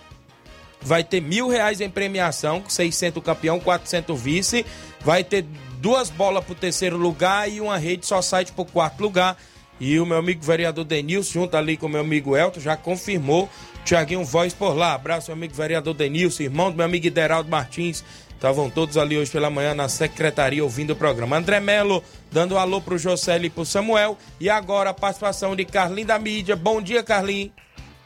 Vai ter mil reais em premiação, 600 campeão, 400 vice. Vai ter duas bolas pro terceiro lugar e uma rede só site pro quarto lugar. E o meu amigo vereador Denilson, junto ali com o meu amigo Elton, já confirmou. Tiaguinho Voz por lá. Abraço, meu amigo vereador Denilson, irmão do meu amigo Ideraldo Martins. Estavam todos ali hoje pela manhã na secretaria ouvindo o programa. André Melo dando um alô pro Josélio e pro Samuel. E agora a participação de Carlinho da mídia. Bom dia, Carlinho.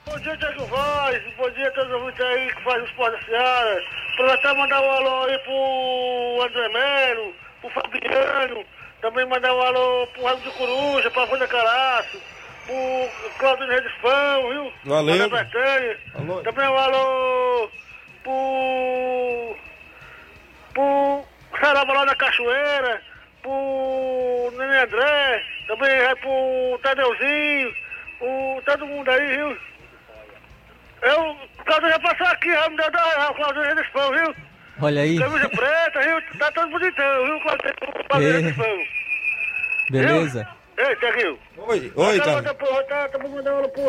Bom dia, Tiago Voz. Bom dia a todos os ouvintes aí que fazem o esporte da Seara. Aproveitar e mandar um alô aí pro André Melo, pro Fabiano, Também mandar um alô pro Ramo de Coruja, pra Folha Caraço, pro Claudinho Redifão, viu? Valeu. Alô. Também um alô pro. pro Saraba lá da Cachoeira, pro Nenê André, também é pro Tadeuzinho, o, todo mundo aí, viu? Eu, o Claudinho já passou aqui, já me deu reais, o Claudinho Redifão, viu? Olha aí. Camisa preta, viu? Tá todo bonitão, viu? Claudinho É. Beleza? Ei. Oi, oi, Tá, tá. tá, tá, tá mandando pro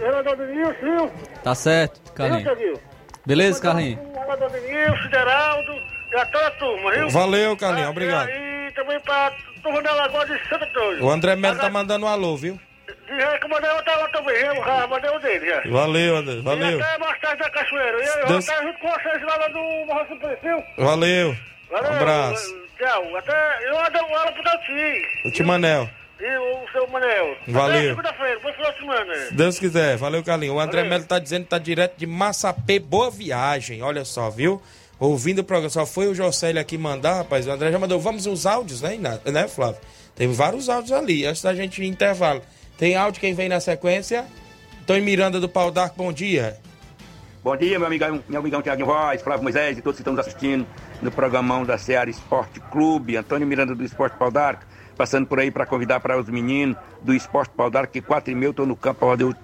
Renato Denilson, viu? Tá certo, Carlinhos. Beleza, Carlinhos? Renato Geraldo, e a toda a turma, viu? Valeu, Carlinhos, Ah, obrigado. E também pra turma da Lagoa de Santo Antônio. O André Melo tá mandando um alô, viu? Diz que eu mandei outra lá também, eu já mandei o dele, já. Valeu, André, valeu. E até mais tarde da Cachoeira. Eu Deus- vou estar junto com vocês lá, lá do Morro do Perfil. Valeu. Valeu. Um abraço. Tchau. Até eu ando ela pro Daltinho. O Timanel. E o seu Manel. Valeu. Segunda-feira, boa final de semana. Se Deus quiser. Valeu, Carlinhos. O André. Melo tá dizendo que tá direto de Massapê. Boa viagem. Olha só, viu? Ouvindo o programa. Só foi o Jocélio aqui mandar, rapaz. O André já mandou. Vamos os áudios, né, Iná- né, Flávio? Tem vários áudios ali. Antes da gente ir intervalo. Tem áudio quem vem na sequência. Tony Miranda do Pau d'Arco, bom dia. Bom dia, meu amigão, meu amigão Tiaguinho Voz, Flávio Moisés e todos que estão nos assistindo no programão da Seara Esporte Clube. Antônio Miranda do Esporte Pau d'Arco, passando por aí para convidar para os meninos do Esporte Pau d'Arco, que quatro e meia eu estou no campo para fazer o,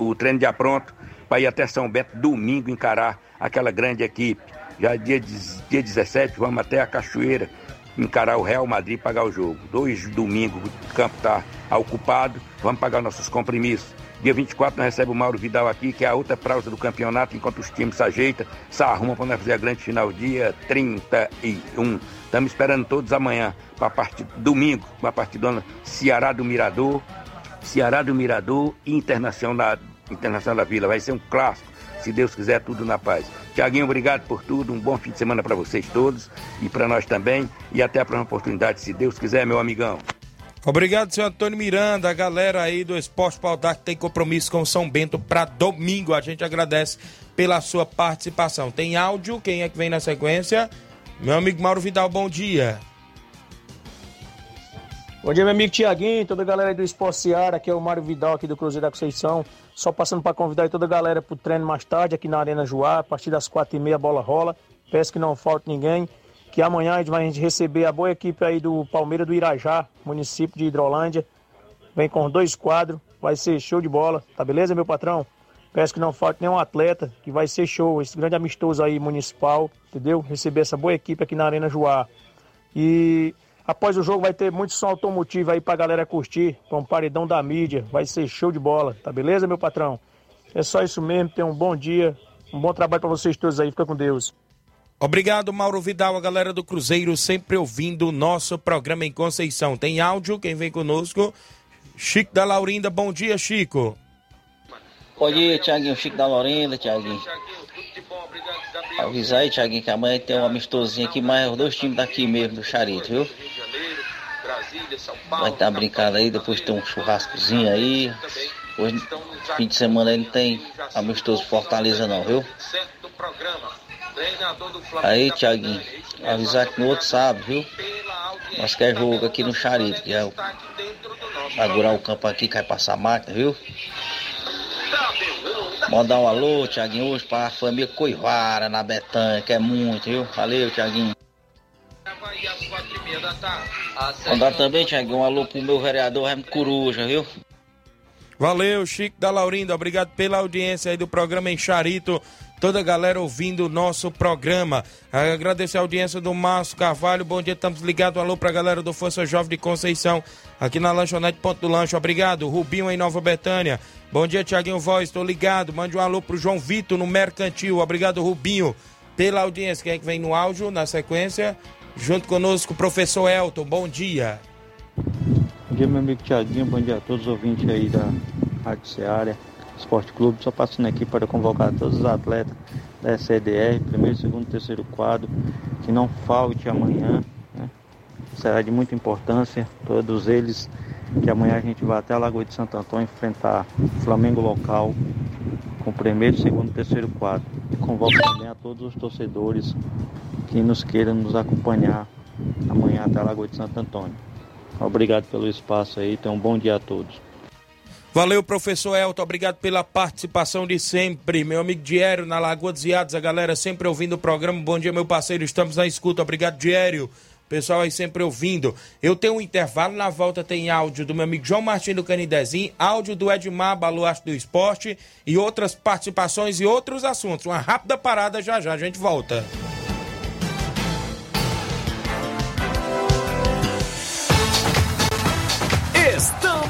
o- o treino de apronto, para ir até São Bento domingo encarar aquela grande equipe. Já dia, dez- dia 17 vamos até a Cachoeira encarar o Real Madrid e pagar o jogo. Dois domingos o campo está ocupado, vamos pagar nossos compromissos. Dia 24 nós recebemos o Mauro Vidal aqui, que é a outra pausa do campeonato, enquanto os times se ajeitam, se arrumam para nós fazer a grande final dia 31. Estamos esperando todos amanhã, para partir domingo, para a partidona Ceará do Mirador, Ceará do Mirador e Internacional, Internacional da Vila. Vai ser um clássico, se Deus quiser, tudo na paz. Tiaguinho, obrigado por tudo, um bom fim de semana para vocês todos e para nós também. E até a próxima oportunidade, se Deus quiser, meu amigão. Obrigado, senhor Antônio Miranda, a galera aí do Esporte Pau d'Arco que tem compromisso com São Bento para domingo. A gente agradece pela sua participação. Tem áudio, quem é que vem na sequência? Meu amigo Mauro Vidal, bom dia. Bom dia, meu amigo Tiaguinho, toda a galera do Esporte Seara, aqui é o Mário Vidal, aqui do Cruzeiro da Conceição. Só passando para convidar toda a galera pro treino mais tarde, aqui na Arena Joá, a partir das quatro e meia a bola rola. Peço que não falte ninguém, que amanhã a gente vai receber a boa equipe aí do Palmeiras do Irajá, município de Hidrolândia. Vem com dois quadros, vai ser show de bola, tá beleza, meu patrão? Peço que não falte nenhum atleta, que vai ser show, esse grande amistoso aí municipal, entendeu? Receber essa boa equipe aqui na Arena Joá. E após o jogo vai ter muito som automotivo aí pra galera curtir, com um paredão da mídia, vai ser show de bola, tá beleza, meu patrão? É só isso mesmo, tenham um bom dia, um bom trabalho pra vocês todos aí, fica com Deus. Obrigado, Mauro Vidal, a galera do Cruzeiro, sempre ouvindo o nosso programa em Conceição. Tem áudio, quem vem conosco? Chico da Laurinda, bom dia, Chico. Bom dia, Tiaguinho, Chico da Lorena, Tiaguinho. Avisar aí, Tiaguinho, que amanhã tem um amistosinho aqui, mas os dois times daqui mesmo, do Charito, viu? Vai ter uma brincada aí, depois tem um churrascozinho aí. Hoje, fim de semana aí não tem amistoso Fortaleza não, viu? Aí, Tiaguinho, avisar que no outro sábado, viu? Nós quer jogo aqui no Charito, que é o... Agurar o campo aqui, vai passar máquina, viu? Mandar um alô, Tiaguinho, hoje pra família Coivara, na Betânia, que é muito, viu? Valeu, Tiaguinho. Mandar também, Tiaguinho, um alô pro meu vereador Remo Coruja, viu? Valeu, Chico da Laurinda. Obrigado pela audiência aí do programa em Charito. Toda a galera ouvindo o nosso programa. Agradecer a audiência do Márcio Carvalho. Bom dia, estamos ligados. Alô pra galera do Força Jovem de Conceição, aqui na Lanchonete Ponto do Lanche. Obrigado. Rubinho em Nova Betânia. Bom dia, Tiaguinho Voz. Estou ligado. Mande um alô pro João Vitor no Mercantil. Obrigado, Rubinho, pela audiência. Quem é que vem no áudio, na sequência? Junto conosco, o professor Elton. Bom dia. Bom dia, meu amigo Tiaguinho. Bom dia a todos os ouvintes aí da Rádio Seara Esporte Clube. Só passando aqui para convocar todos os atletas da CDR, primeiro, segundo, terceiro quadro, que não falte amanhã. Né? Será de muita importância, todos eles, que amanhã a gente vai até a Lagoa de Santo Antônio enfrentar o Flamengo local com o primeiro, segundo, terceiro quadro. E convoco também a todos os torcedores que nos queiram nos acompanhar amanhã até a Lagoa de Santo Antônio. Obrigado pelo espaço aí, tenham um bom dia a todos. Valeu, professor Elton. Obrigado pela participação de sempre. Meu amigo Diério, na Lagoa dos Iados, a galera sempre ouvindo o programa. Bom dia, meu parceiro. Estamos na escuta. Obrigado, Diério. Pessoal aí sempre ouvindo. Eu tenho um intervalo, na volta tem áudio do meu amigo João Martins do Canidezinho, áudio do Edmar Baluarte do Esporte e outras participações e outros assuntos. Uma rápida parada já já, a gente volta.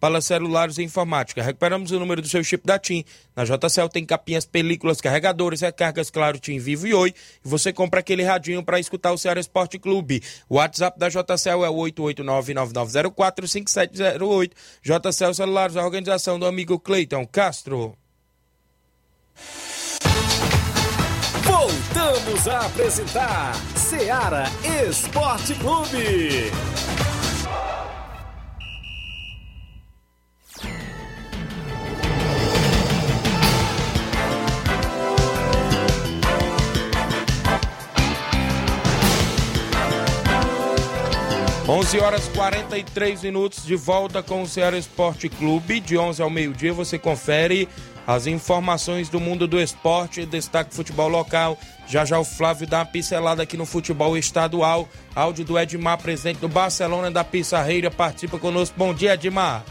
para celulares e informática. Recuperamos o número do seu chip da TIM. Na JCL tem capinhas, películas, carregadores, recargas, claro, TIM Vivo e Oi. E você compra aquele radinho para escutar o Ceará Esporte Clube. O WhatsApp da JCL é o 889-9904-5708. JCL Celulares, a organização do amigo Cleiton Castro. Voltamos a apresentar Seara Esporte Clube. 11 horas 43 minutos de volta com o Ceará Esporte Clube. De 11 ao meio-dia você confere as informações do mundo do esporte, destaque futebol local. Já já o Flávio dá uma pincelada aqui no futebol estadual. Áudio do Edmar, presidente do Barcelona da Pissarreira, participa conosco. Bom dia, Edmar.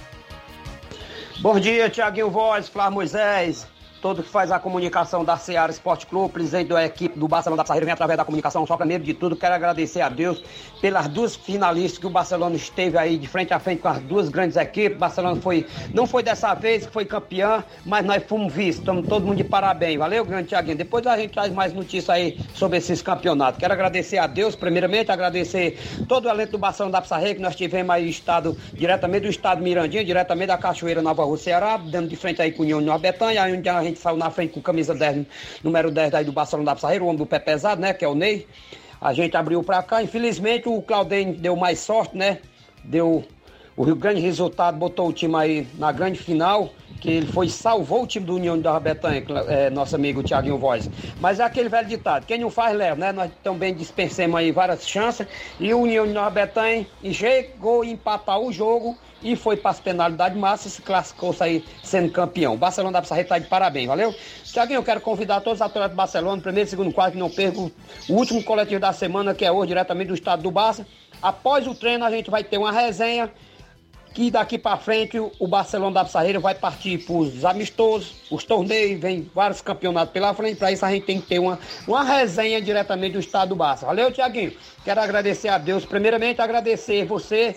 Bom dia, Tiaguinho Voz, Flávio Moisés todo que faz a comunicação da Seara Esporte Clube, presidente da equipe do Barcelona da Sarreira, vem através da comunicação. Só primeiro de tudo, quero agradecer a Deus pelas duas finalistas que o Barcelona esteve aí de frente a frente com as duas grandes equipes. O Barcelona foi, não foi dessa vez que foi campeão, mas nós fomos vistos. Estamos todo mundo de parabéns. Valeu, grande Tiaguinho. Depois a gente traz mais notícias aí sobre esses campeonatos. Quero agradecer a Deus, primeiramente, agradecer todo o elenco do Barcelona da Sarreira, que nós tivemos aí estado diretamente do estado Mirandinha, diretamente da Cachoeira Nova Rússia, Ceará, dando de frente aí com o União Betânia, onde a gente saiu na frente com camisa 10, número 10 daí do Barcelona da Pissarreira, o homem do pé pesado, né? Que é o Ney. A gente abriu pra cá. Infelizmente o Claudem deu mais sorte, né? Deu o grande resultado, botou o time aí na grande final, que ele foi salvou o time do União da Rabetanha, é, nosso amigo Thiaguinho Voz. Mas é aquele velho ditado, quem não faz leva, né? Nós também dispensemos aí várias chances e o União da Rabetanha chegou a empatar o jogo e foi para as penalidades máximas e se classificou aí sendo campeão. O Barcelona da Pissarreta está de parabéns, valeu? Tiaguinho, eu quero convidar todos os atletas do Barcelona, primeiro segundo quadro, que não percam o último coletivo da semana, que é hoje, diretamente do estado do Barça. Após o treino, a gente vai ter uma resenha que daqui para frente o Barcelona da Pissarreira vai partir para os amistosos, os torneios, vem vários campeonatos pela frente. Para isso a gente tem que ter uma, uma resenha diretamente do estado do Barça. Valeu, Tiaguinho? Quero agradecer a Deus. Primeiramente, agradecer você,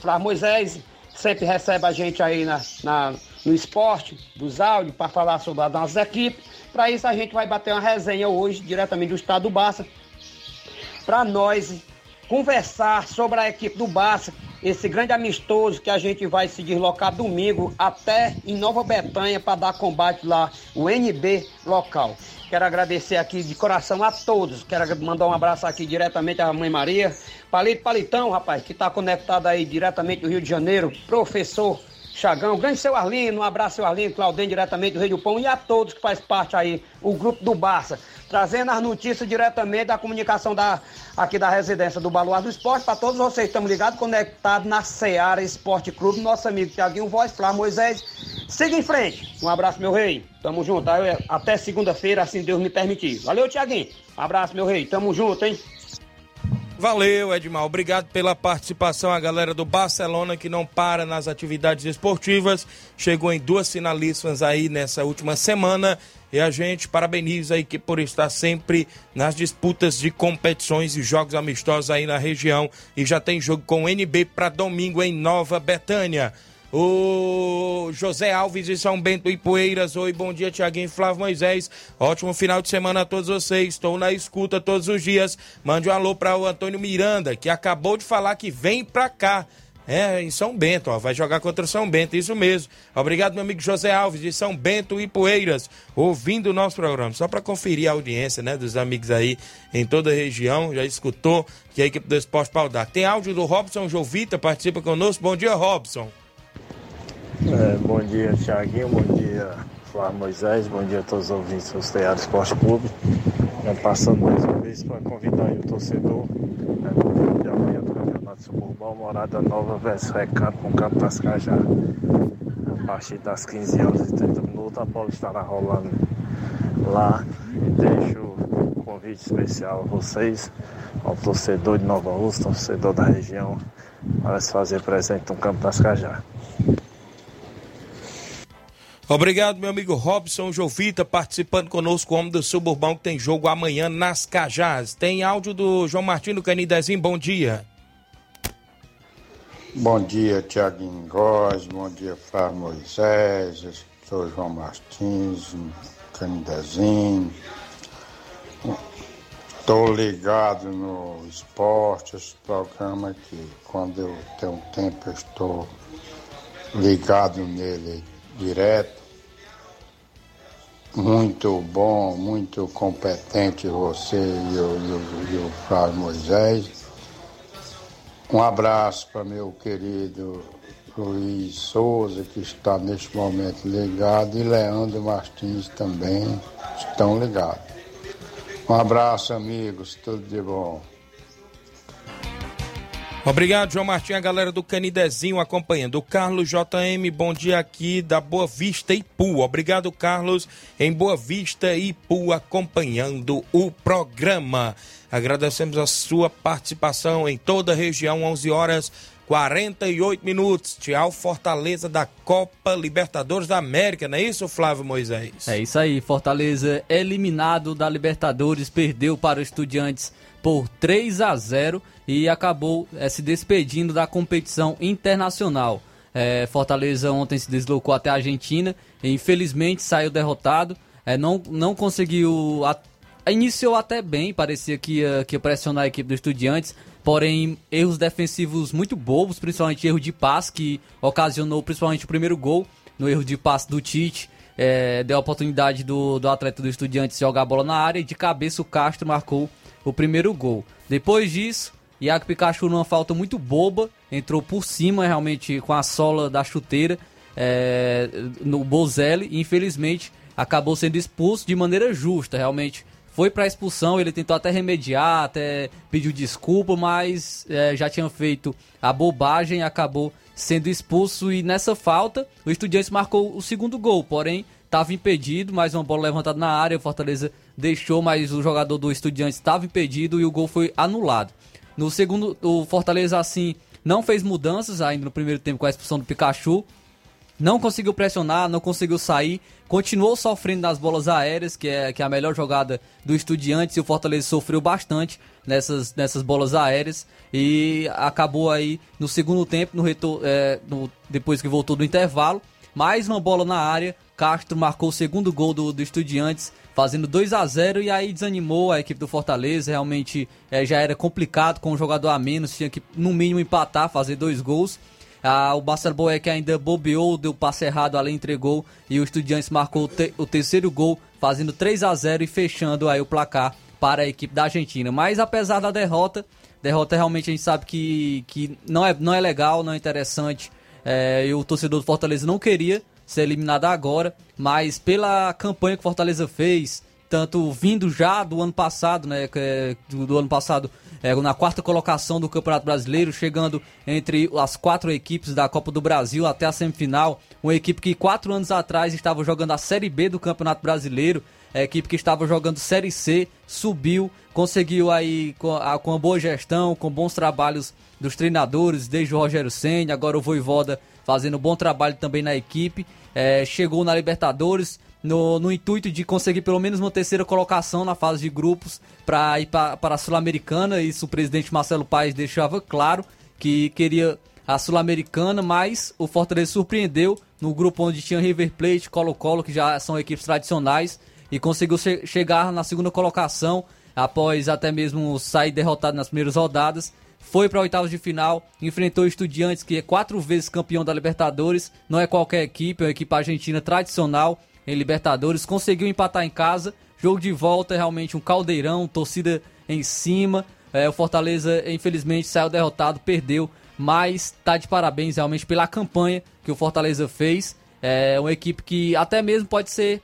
Flávio Moisés, sempre recebe a gente aí na, na no esporte, dos áudios, para falar sobre as nossas equipes. Para isso, a gente vai bater uma resenha hoje, diretamente do estado do Barça, para nós conversar sobre a equipe do Barça, esse grande amistoso que a gente vai se deslocar domingo até em Nova Betânia para dar combate lá, o NB local. Quero agradecer aqui de coração a todos. Quero mandar um abraço aqui diretamente à Mãe Maria. Palito Palitão, rapaz, que está conectado aí diretamente do Rio de Janeiro. Professor Chagão, grande seu Arlindo, um abraço seu Arlindo, Claudem diretamente do Rio do Pão e a todos que faz parte aí, o grupo do Barça, trazendo as notícias diretamente da comunicação da, aqui da residência do Baluar do Esporte, para todos vocês, estamos ligados, conectados na Seara Esporte Clube, nosso amigo Tiaguinho Voz, Flávio Moisés, siga em frente, um abraço meu rei, tamo junto, até segunda-feira, assim Deus me permitir, valeu Tiaguinho, um abraço meu rei, tamo junto, hein. Valeu, Edmar. Obrigado pela participação. A galera do Barcelona que não para nas atividades esportivas. Chegou em duas finalistas aí nessa última semana. E a gente parabeniza a equipe por estar sempre nas disputas de competições e jogos amistosos aí na região. E já tem jogo com o NB para domingo em Nova Betânia. O José Alves de São Bento e Poeiras. Oi, bom dia, Tiaguinho Flávio Moisés. Ótimo final de semana a todos vocês. Estou na escuta todos os dias. Mande um alô para o Antônio Miranda, que acabou de falar que vem para cá. É, em São Bento, ó, vai jogar contra São Bento, isso mesmo. Obrigado, meu amigo José Alves, de São Bento e Poeiras, ouvindo o nosso programa. Só para conferir a audiência, né, dos amigos aí em toda a região, já escutou que a equipe do Esporte Pau Tem áudio do Robson Jovita, participa conosco. Bom dia, Robson. É, bom dia, Tiaguinho. Bom dia, Flávio Moisés. Bom dia a todos os ouvintes do Teatro Esporte Clube. É, passando mais uma vez para convidar o torcedor né, no jogo de amanhã do Campeonato Suburbal, Morada Nova versus Recanto com Campo das Cajá. A partir das 15 horas e 30 minutos, a bola estará rolando lá. E deixo um convite especial a vocês, ao torcedor de Nova Rússia, torcedor da região, para se fazer presente no Campo das Cajá. Obrigado, meu amigo Robson Jovita, participando conosco, homem do Suburbão, que tem jogo amanhã nas Cajás. Tem áudio do João Martins Canidezinho, bom dia. Bom dia, Tiaguinho Góes, bom dia, Flávio Moisés, sou João Martins, Canidezinho. Estou ligado no esporte, esse programa que quando eu tenho tempo eu estou ligado nele direto muito bom, muito competente você e o, e o, e o Moisés. Um abraço para meu querido Luiz Souza, que está neste momento ligado, e Leandro Martins também estão ligados. Um abraço, amigos, tudo de bom. Obrigado, João Martins, a galera do Canidezinho acompanhando. O Carlos JM, bom dia aqui da Boa Vista Ipu. Obrigado, Carlos, em Boa Vista Ipu, acompanhando o programa. Agradecemos a sua participação em toda a região, 11 horas 48 minutos. Tchau, Fortaleza da Copa Libertadores da América, não é isso, Flávio Moisés? É isso aí, Fortaleza eliminado da Libertadores, perdeu para o Estudiantes por 3 a 0 e acabou é, se despedindo da competição internacional. É, Fortaleza ontem se deslocou até a Argentina e infelizmente saiu derrotado. É, não, não conseguiu. A, iniciou até bem, parecia que ia, que ia pressionar a equipe do Estudiantes, porém erros defensivos muito bobos, principalmente erro de passe que ocasionou principalmente o primeiro gol no erro de passe do Tite. É, deu a oportunidade do, do atleta do Estudiantes jogar a bola na área e de cabeça o Castro marcou o primeiro gol. Depois disso, Iago Pikachu numa falta muito boba, entrou por cima realmente com a sola da chuteira é, no Bozelli infelizmente acabou sendo expulso de maneira justa, realmente foi para expulsão, ele tentou até remediar, até pediu desculpa, mas é, já tinha feito a bobagem acabou sendo expulso e nessa falta o Estudiantes marcou o segundo gol, porém estava impedido, mais uma bola levantada na área, o Fortaleza deixou, mas o jogador do Estudiantes estava impedido e o gol foi anulado. No segundo, o Fortaleza, assim, não fez mudanças ainda no primeiro tempo com a expulsão do Pikachu. Não conseguiu pressionar, não conseguiu sair. Continuou sofrendo nas bolas aéreas, que é, que é a melhor jogada do Estudiantes. E o Fortaleza sofreu bastante nessas, nessas bolas aéreas. E acabou aí no segundo tempo, no, retor, é, no depois que voltou do intervalo. Mais uma bola na área. Castro marcou o segundo gol do, do Estudiantes fazendo 2 a 0 e aí desanimou a equipe do Fortaleza. Realmente é, já era complicado com um jogador a menos, tinha que no mínimo empatar, fazer dois gols. Ah, o Marcelo Boeck ainda bobeou, deu passe errado, além entregou e o Estudiantes marcou o, te o terceiro gol, fazendo 3 a 0 e fechando aí o placar para a equipe da Argentina. Mas apesar da derrota, derrota realmente a gente sabe que, que não, é, não é legal, não é interessante. É, e o torcedor do Fortaleza não queria ser eliminada agora, mas pela campanha que Fortaleza fez, tanto vindo já do ano passado, né, é, do, do ano passado, é, na quarta colocação do Campeonato Brasileiro, chegando entre as quatro equipes da Copa do Brasil até a semifinal, uma equipe que quatro anos atrás estava jogando a Série B do Campeonato Brasileiro, a equipe que estava jogando Série C, subiu, conseguiu aí com, a, com uma boa gestão, com bons trabalhos dos treinadores, desde o Rogério Senna, agora o Voivoda fazendo bom trabalho também na equipe, é, chegou na Libertadores, no, no, intuito de conseguir pelo menos uma terceira colocação na fase de grupos para ir para a Sul-Americana. Isso o presidente Marcelo Paes deixava claro que queria a Sul-Americana, mas o Fortaleza surpreendeu no grupo onde tinha River Plate, Colo-Colo, que já são equipes tradicionais, e conseguiu che chegar na segunda colocação após até mesmo sair derrotado nas primeiras rodadas. Foi para oitavas de final, enfrentou Estudiantes, que é quatro vezes campeão da Libertadores, não é qualquer equipe, é uma equipe argentina tradicional em Libertadores, conseguiu empatar em casa. Jogo de volta, realmente um caldeirão, torcida em cima. É, o Fortaleza, infelizmente, saiu derrotado, perdeu, mas tá de parabéns realmente pela campanha que o Fortaleza fez. É uma equipe que até mesmo pode ser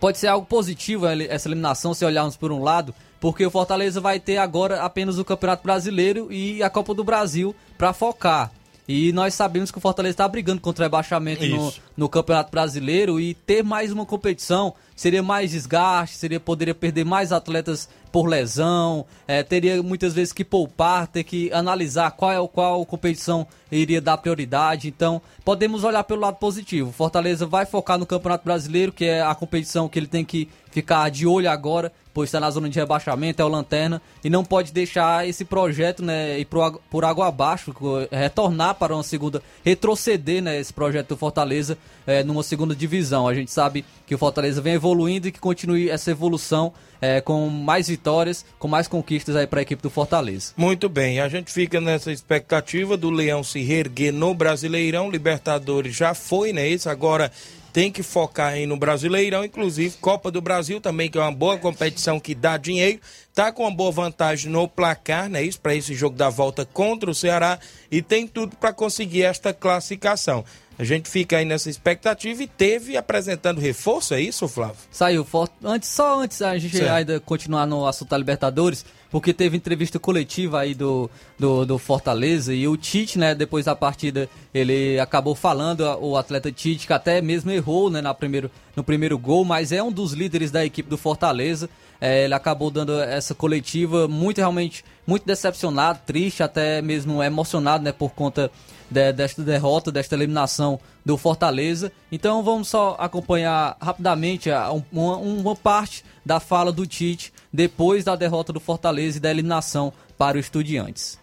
pode ser algo positivo essa eliminação, se olharmos por um lado, porque o Fortaleza vai ter agora apenas o Campeonato Brasileiro e a Copa do Brasil para focar. E nós sabemos que o Fortaleza está brigando contra o rebaixamento no, no, Campeonato Brasileiro e ter mais uma competição seria mais desgaste, seria poderia perder mais atletas por lesão, é, teria muitas vezes que poupar, ter que analisar qual é qual competição iria dar prioridade. Então, podemos olhar pelo lado positivo. Fortaleza vai focar no Campeonato Brasileiro, que é a competição que ele tem que ficar de olho agora, pois está na zona de rebaixamento, é o Lanterna, e não pode deixar esse projeto né, ir por, por água abaixo, retornar para uma segunda, retroceder né, esse projeto do Fortaleza é, numa segunda divisão. A gente sabe que o Fortaleza vem evoluindo e que continue essa evolução é, com mais vitórias, com mais conquistas aí para a equipe do Fortaleza. Muito bem, a gente fica nessa expectativa do Leão se reerguer no Brasileirão, Libertadores já foi, né? Isso agora tem que focar aí no Brasileirão, inclusive Copa do Brasil também, que é uma boa competição que dá dinheiro, tá com uma boa vantagem no placar, né? Isso para esse jogo da volta contra o Ceará e tem tudo para conseguir esta classificação. A gente fica aí nessa expectativa e teve apresentando reforço, é isso, Flávio? Saiu. Antes, só antes a gente certo. ainda continuar no assunto da Libertadores, porque teve entrevista coletiva aí do, do, do, Fortaleza e o Tite, né, depois da partida, ele acabou falando, o atleta Tite, que até mesmo errou né, na primeiro, no primeiro gol, mas é um dos líderes da equipe do Fortaleza. É, ele acabou dando essa coletiva muito realmente muito decepcionado, triste, até mesmo emocionado, né, por conta de, desta derrota, desta eliminação do Fortaleza. Então vamos só acompanhar rapidamente uma, uma parte da fala do Tite depois da derrota do Fortaleza e da eliminação para o Estudiantes.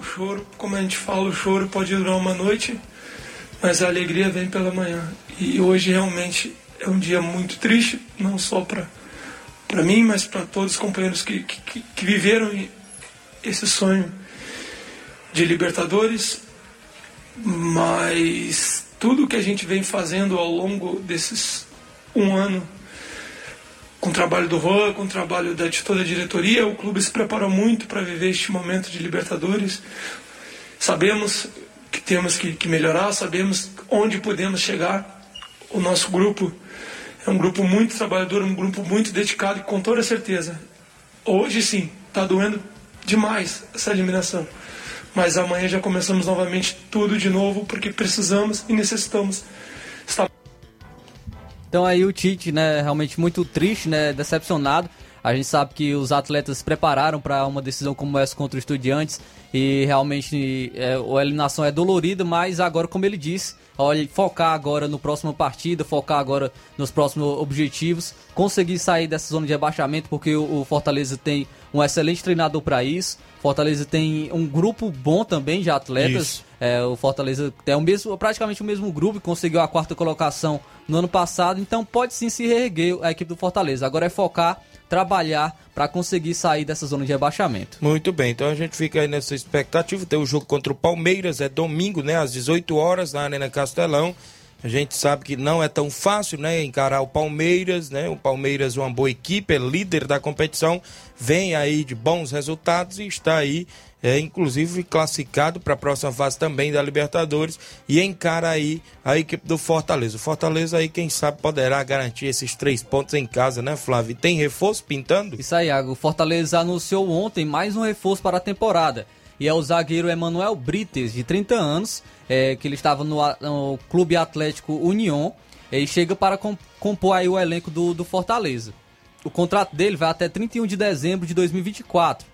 O choro, como a gente fala, o choro pode durar uma noite, mas a alegria vem pela manhã. E hoje realmente é um dia muito triste, não só para para mim, mas para todos os companheiros que, que, que viveram esse sonho de Libertadores, mas tudo que a gente vem fazendo ao longo desses um ano, com o trabalho do Juan, com o trabalho da, de toda a diretoria, o clube se preparou muito para viver este momento de Libertadores. Sabemos que temos que, que melhorar, sabemos onde podemos chegar. O nosso grupo é um grupo muito trabalhador, um grupo muito dedicado com toda certeza, hoje sim, está doendo demais essa eliminação. Mas amanhã já começamos novamente tudo de novo porque precisamos e necessitamos estar. Então aí o Tite, né, realmente muito triste, né, decepcionado. A gente sabe que os atletas se prepararam para uma decisão como essa contra os Estudiantes e realmente é, a eliminação é dolorida, mas agora, como ele disse, olha, focar agora no próximo partida, focar agora nos próximos objetivos, conseguir sair dessa zona de rebaixamento, porque o, o Fortaleza tem um excelente treinador para isso. Fortaleza tem um grupo bom também de atletas. É, o Fortaleza tem o mesmo, praticamente o mesmo grupo, conseguiu a quarta colocação no ano passado, então pode sim se reerguer a equipe do Fortaleza. Agora é focar trabalhar para conseguir sair dessa zona de rebaixamento. Muito bem, então a gente fica aí nessa expectativa. Tem o jogo contra o Palmeiras, é domingo, né, às 18 horas, na Arena Castelão. A gente sabe que não é tão fácil, né, encarar o Palmeiras, né? O Palmeiras é uma boa equipe, é líder da competição, vem aí de bons resultados e está aí é inclusive classificado para a próxima fase também da Libertadores e encara aí a equipe do Fortaleza. O Fortaleza aí, quem sabe, poderá garantir esses três pontos em casa, né, Flávio? tem reforço pintando? Isso aí, o Fortaleza anunciou ontem mais um reforço para a temporada. E é o zagueiro Emanuel Brites, de 30 anos, é, que ele estava no, no Clube Atlético União. ele chega para compor aí o elenco do, do Fortaleza. O contrato dele vai até 31 de dezembro de 2024.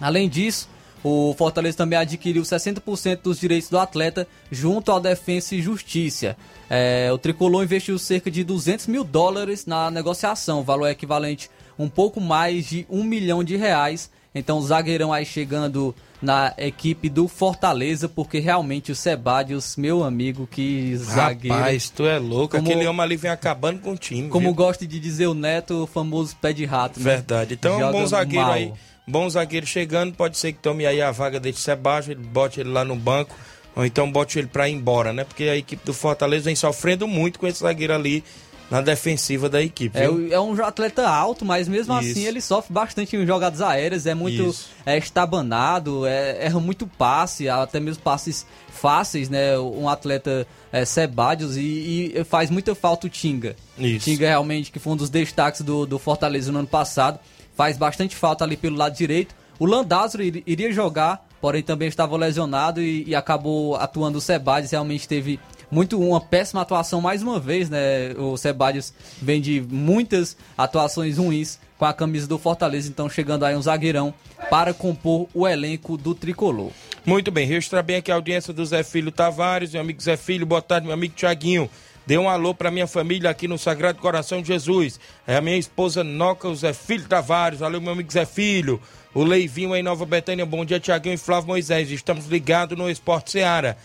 Além disso, o Fortaleza também adquiriu 60% dos direitos do atleta junto ao Defensa e Justiça. É, o Tricolor investiu cerca de 200 mil dólares na negociação, valor equivalente um pouco mais de um milhão de reais. Então o zagueirão aí chegando na equipe do Fortaleza, porque realmente o Sebadios, meu amigo, que zagueiro. Rapaz, tu é louco. Como, Aquele homem ali vem acabando com o time. Como viu? gosta de dizer o Neto, o famoso pé de rato. Né? Verdade. Então é um bom zagueiro mal. aí. Bom zagueiro chegando, pode ser que tome aí a vaga desse Sebadios, ele bote ele lá no banco. Ou então bote ele para ir embora, né? Porque a equipe do Fortaleza vem sofrendo muito com esse zagueiro ali na defensiva da equipe. É, é, um atleta alto, mas mesmo Isso. assim ele sofre bastante em jogadas aéreas, é muito é, estabanado, é, erra muito passe, até mesmo passes fáceis, né? Um atleta é, Sebadios e, e, faz muita falta o Tinga. Isso. Tinga realmente que foi um dos destaques do, do Fortaleza no ano passado, faz bastante falta ali pelo lado direito. O Landázaro iria jogar, porém também estava lesionado e, e acabou atuando o Sebadios, realmente teve muito uma péssima atuação mais uma vez, né? O Sebadios vem de muitas atuações ruins com a camisa do Fortaleza, então chegando aí um zagueirão para compor o elenco do tricolor. Muito bem, registrar bem aqui a audiência do Zé Filho Tavares, meu amigo Zé Filho, boa tarde, meu amigo Tiaguinho. Dê um alô para minha família aqui no Sagrado Coração de Jesus. É a minha esposa Noca, o Zé Filho Tavares. Valeu, meu amigo Zé Filho. O Leivinho em Nova Betânia. Bom dia, Tiaguinho e Flávio Moisés. Estamos ligados no Esporte Seara.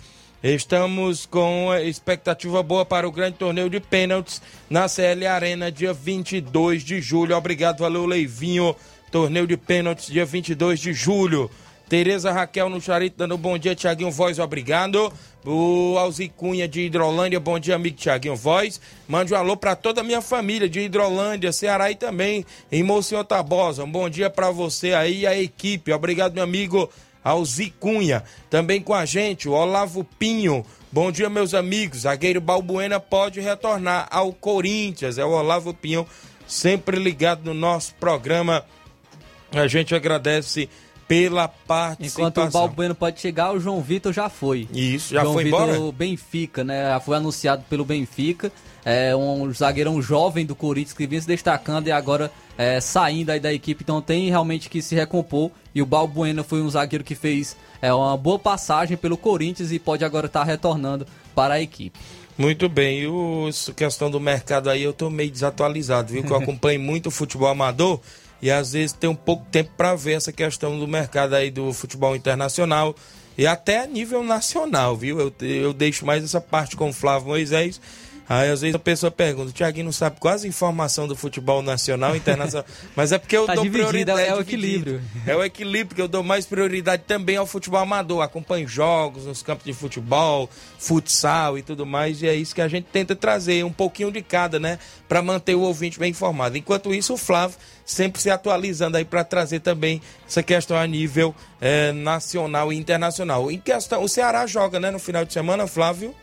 Estamos com expectativa boa para o grande torneio de pênaltis na CL Arena, dia 22 de julho. Obrigado, valeu, Leivinho. Torneio de pênaltis, dia 22 de julho. Tereza Raquel no Charito, dando bom dia, Tiaguinho Voz, obrigado. O Alzi Cunha de Hidrolândia, bom dia, amigo Tiaguinho Voz. Mande um alô para toda a minha família de Hidrolândia, Ceará e também em Monsenhor Tabosa. Um bom dia para você aí e a equipe. Obrigado, meu amigo Alzi Cunha. Também com a gente, o Olavo Pinho. Bom dia, meus amigos. Zagueiro Balbuena pode retornar ao Corinthians. É o Olavo Pinho, sempre ligado no nosso programa. A gente agradece pela participação. Enquanto o Balbuena pode chegar, o João Vitor já foi. Isso, já João foi Vitor embora? Benfica, né? Já foi anunciado pelo Benfica. É um zagueirão jovem do Corinthians que vinha se destacando e agora é, saindo aí da equipe. Então tem realmente que se recompor e o Balbuena foi um zagueiro que fez é, uma boa passagem pelo Corinthians e pode agora estar tá retornando para a equipe. Muito bem, e o, questão do mercado aí eu tô meio desatualizado, viu? Que eu acompanho muito o futebol amador e às vezes tem um pouco tempo para ver essa questão do mercado aí do futebol internacional e até a nível nacional, viu? Eu, eu deixo mais essa parte com o Flávio Moisés Aí às vezes a pessoa pergunta, o Thiaguinho não sabe quase informação do futebol nacional e internacional, mas é porque eu tá dou prioridade. É o equilíbrio. É o equilíbrio, que eu dou mais prioridade também ao futebol amador. Acompanho jogos nos campos de futebol, futsal e tudo mais, e é isso que a gente tenta trazer, um pouquinho de cada, né? Para manter o ouvinte bem informado. Enquanto isso, o Flávio sempre se atualizando aí para trazer também essa questão a nível é, nacional e internacional. Em questão, o Ceará joga, né, no final de semana, Flávio?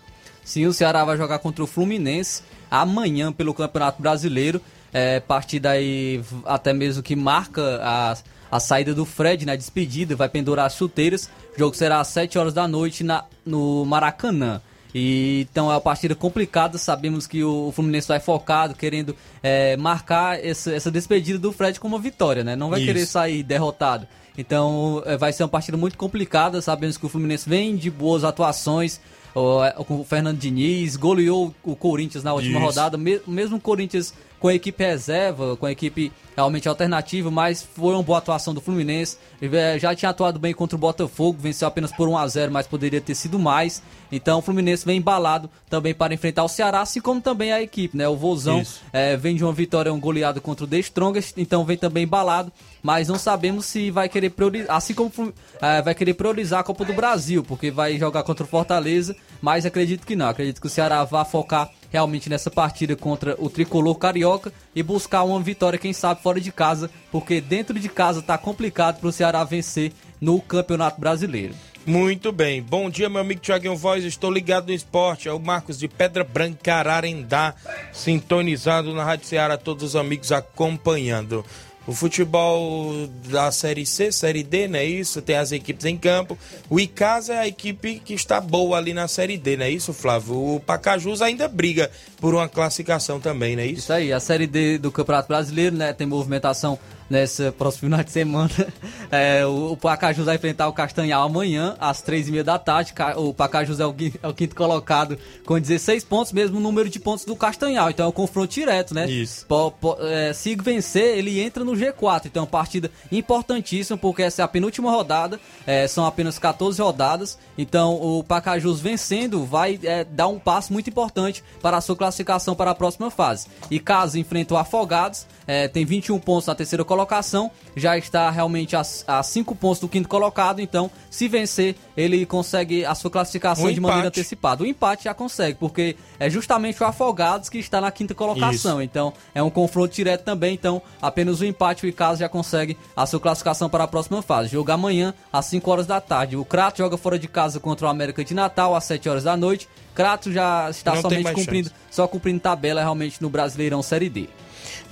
Sim, o Ceará vai jogar contra o Fluminense amanhã pelo Campeonato Brasileiro. É, partida aí até mesmo que marca a, a saída do Fred, né? Despedida, vai pendurar as chuteiras. O jogo será às 7 horas da noite na, no Maracanã. E, então é uma partida complicada. Sabemos que o, o Fluminense vai focado, querendo é, marcar essa, essa despedida do Fred com uma vitória, né? Não vai Isso. querer sair derrotado. Então é, vai ser uma partida muito complicada. Sabemos que o Fluminense vem de boas atuações, com o Fernando Diniz, goleou o Corinthians na última Isso. rodada, mesmo o Corinthians com a equipe reserva, com a equipe realmente alternativa, mas foi uma boa atuação do Fluminense. É, já tinha atuado bem contra o Botafogo, venceu apenas por 1 a 0 mas poderia ter sido mais. Então o Fluminense vem embalado também para enfrentar o Ceará, assim como também a equipe, né? O Vozão é, vem de uma vitória, um goleado contra o The Strongest, então vem também embalado, mas não sabemos se vai querer priorizar, assim como é, vai querer priorizar a Copa do Brasil, porque vai jogar contra o Fortaleza, mas acredito que não, acredito que o Ceará vai focar realmente nessa partida contra o tricolor carioca e buscar uma vitória, quem sabe, fora de casa, porque dentro de casa tá complicado para o Ceará vencer no Campeonato Brasileiro. Muito bem. Bom dia, meu amigo Thiaguinho Voz. Estou ligado no esporte. É o Marcos de Pedra Branca, Ararendá, sintonizado na Rádio Ceará. Todos os amigos acompanhando. O futebol da Série C, Série D, não é isso? Tem as equipes em campo. O Icasa é a equipe que está boa ali na Série D, não é isso, Flávio? O Pacajus ainda briga por uma classificação também, não é isso? Isso aí, a Série D do Campeonato Brasileiro, né? Tem movimentação nessa próxima final de semana. É, o, o Pacajus vai enfrentar o Castanhal amanhã, às três e meia da tarde. O Pacajus é o, é o, quinto colocado com 16 pontos, mesmo número de pontos do Castanhal. Então é um confronto direto, né? Isso. Po, po, é, se vencer, ele entra no G4. Então é uma partida importantíssima, porque essa é a penúltima rodada. É, são apenas 14 rodadas. Então o Pacajus vencendo vai é, dar um passo muito importante para a sua classificação para a próxima fase. E caso enfrente o Afogados, é, tem 21 pontos na terceira colocação, já está realmente a, a 5 pontos do quinto colocado, então se vencer, ele consegue a sua classificação um de maneira antecipada. O empate já consegue, porque é justamente o Afogados que está na quinta colocação, Isso. então é um confronto direto também, então apenas o empate o Icasa já consegue a sua classificação para a próxima fase. Jogo amanhã às 5 horas da tarde. O Crato joga fora de casa contra o América de Natal às 7 horas da noite. Crato já está Não somente cumprindo, chance. só cumprindo tabela realmente no Brasileirão Série D.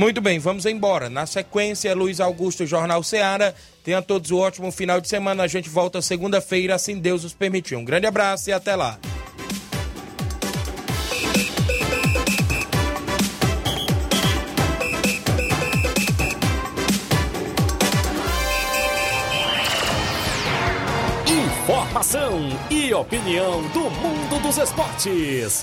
Muito bem, vamos embora. Na sequência, Luiz Augusto, Jornal Ceará. Tenha todos um ótimo final de semana. A gente volta segunda-feira, assim Deus nos permitir. Um grande abraço e até lá. Informação e opinião do mundo dos esportes.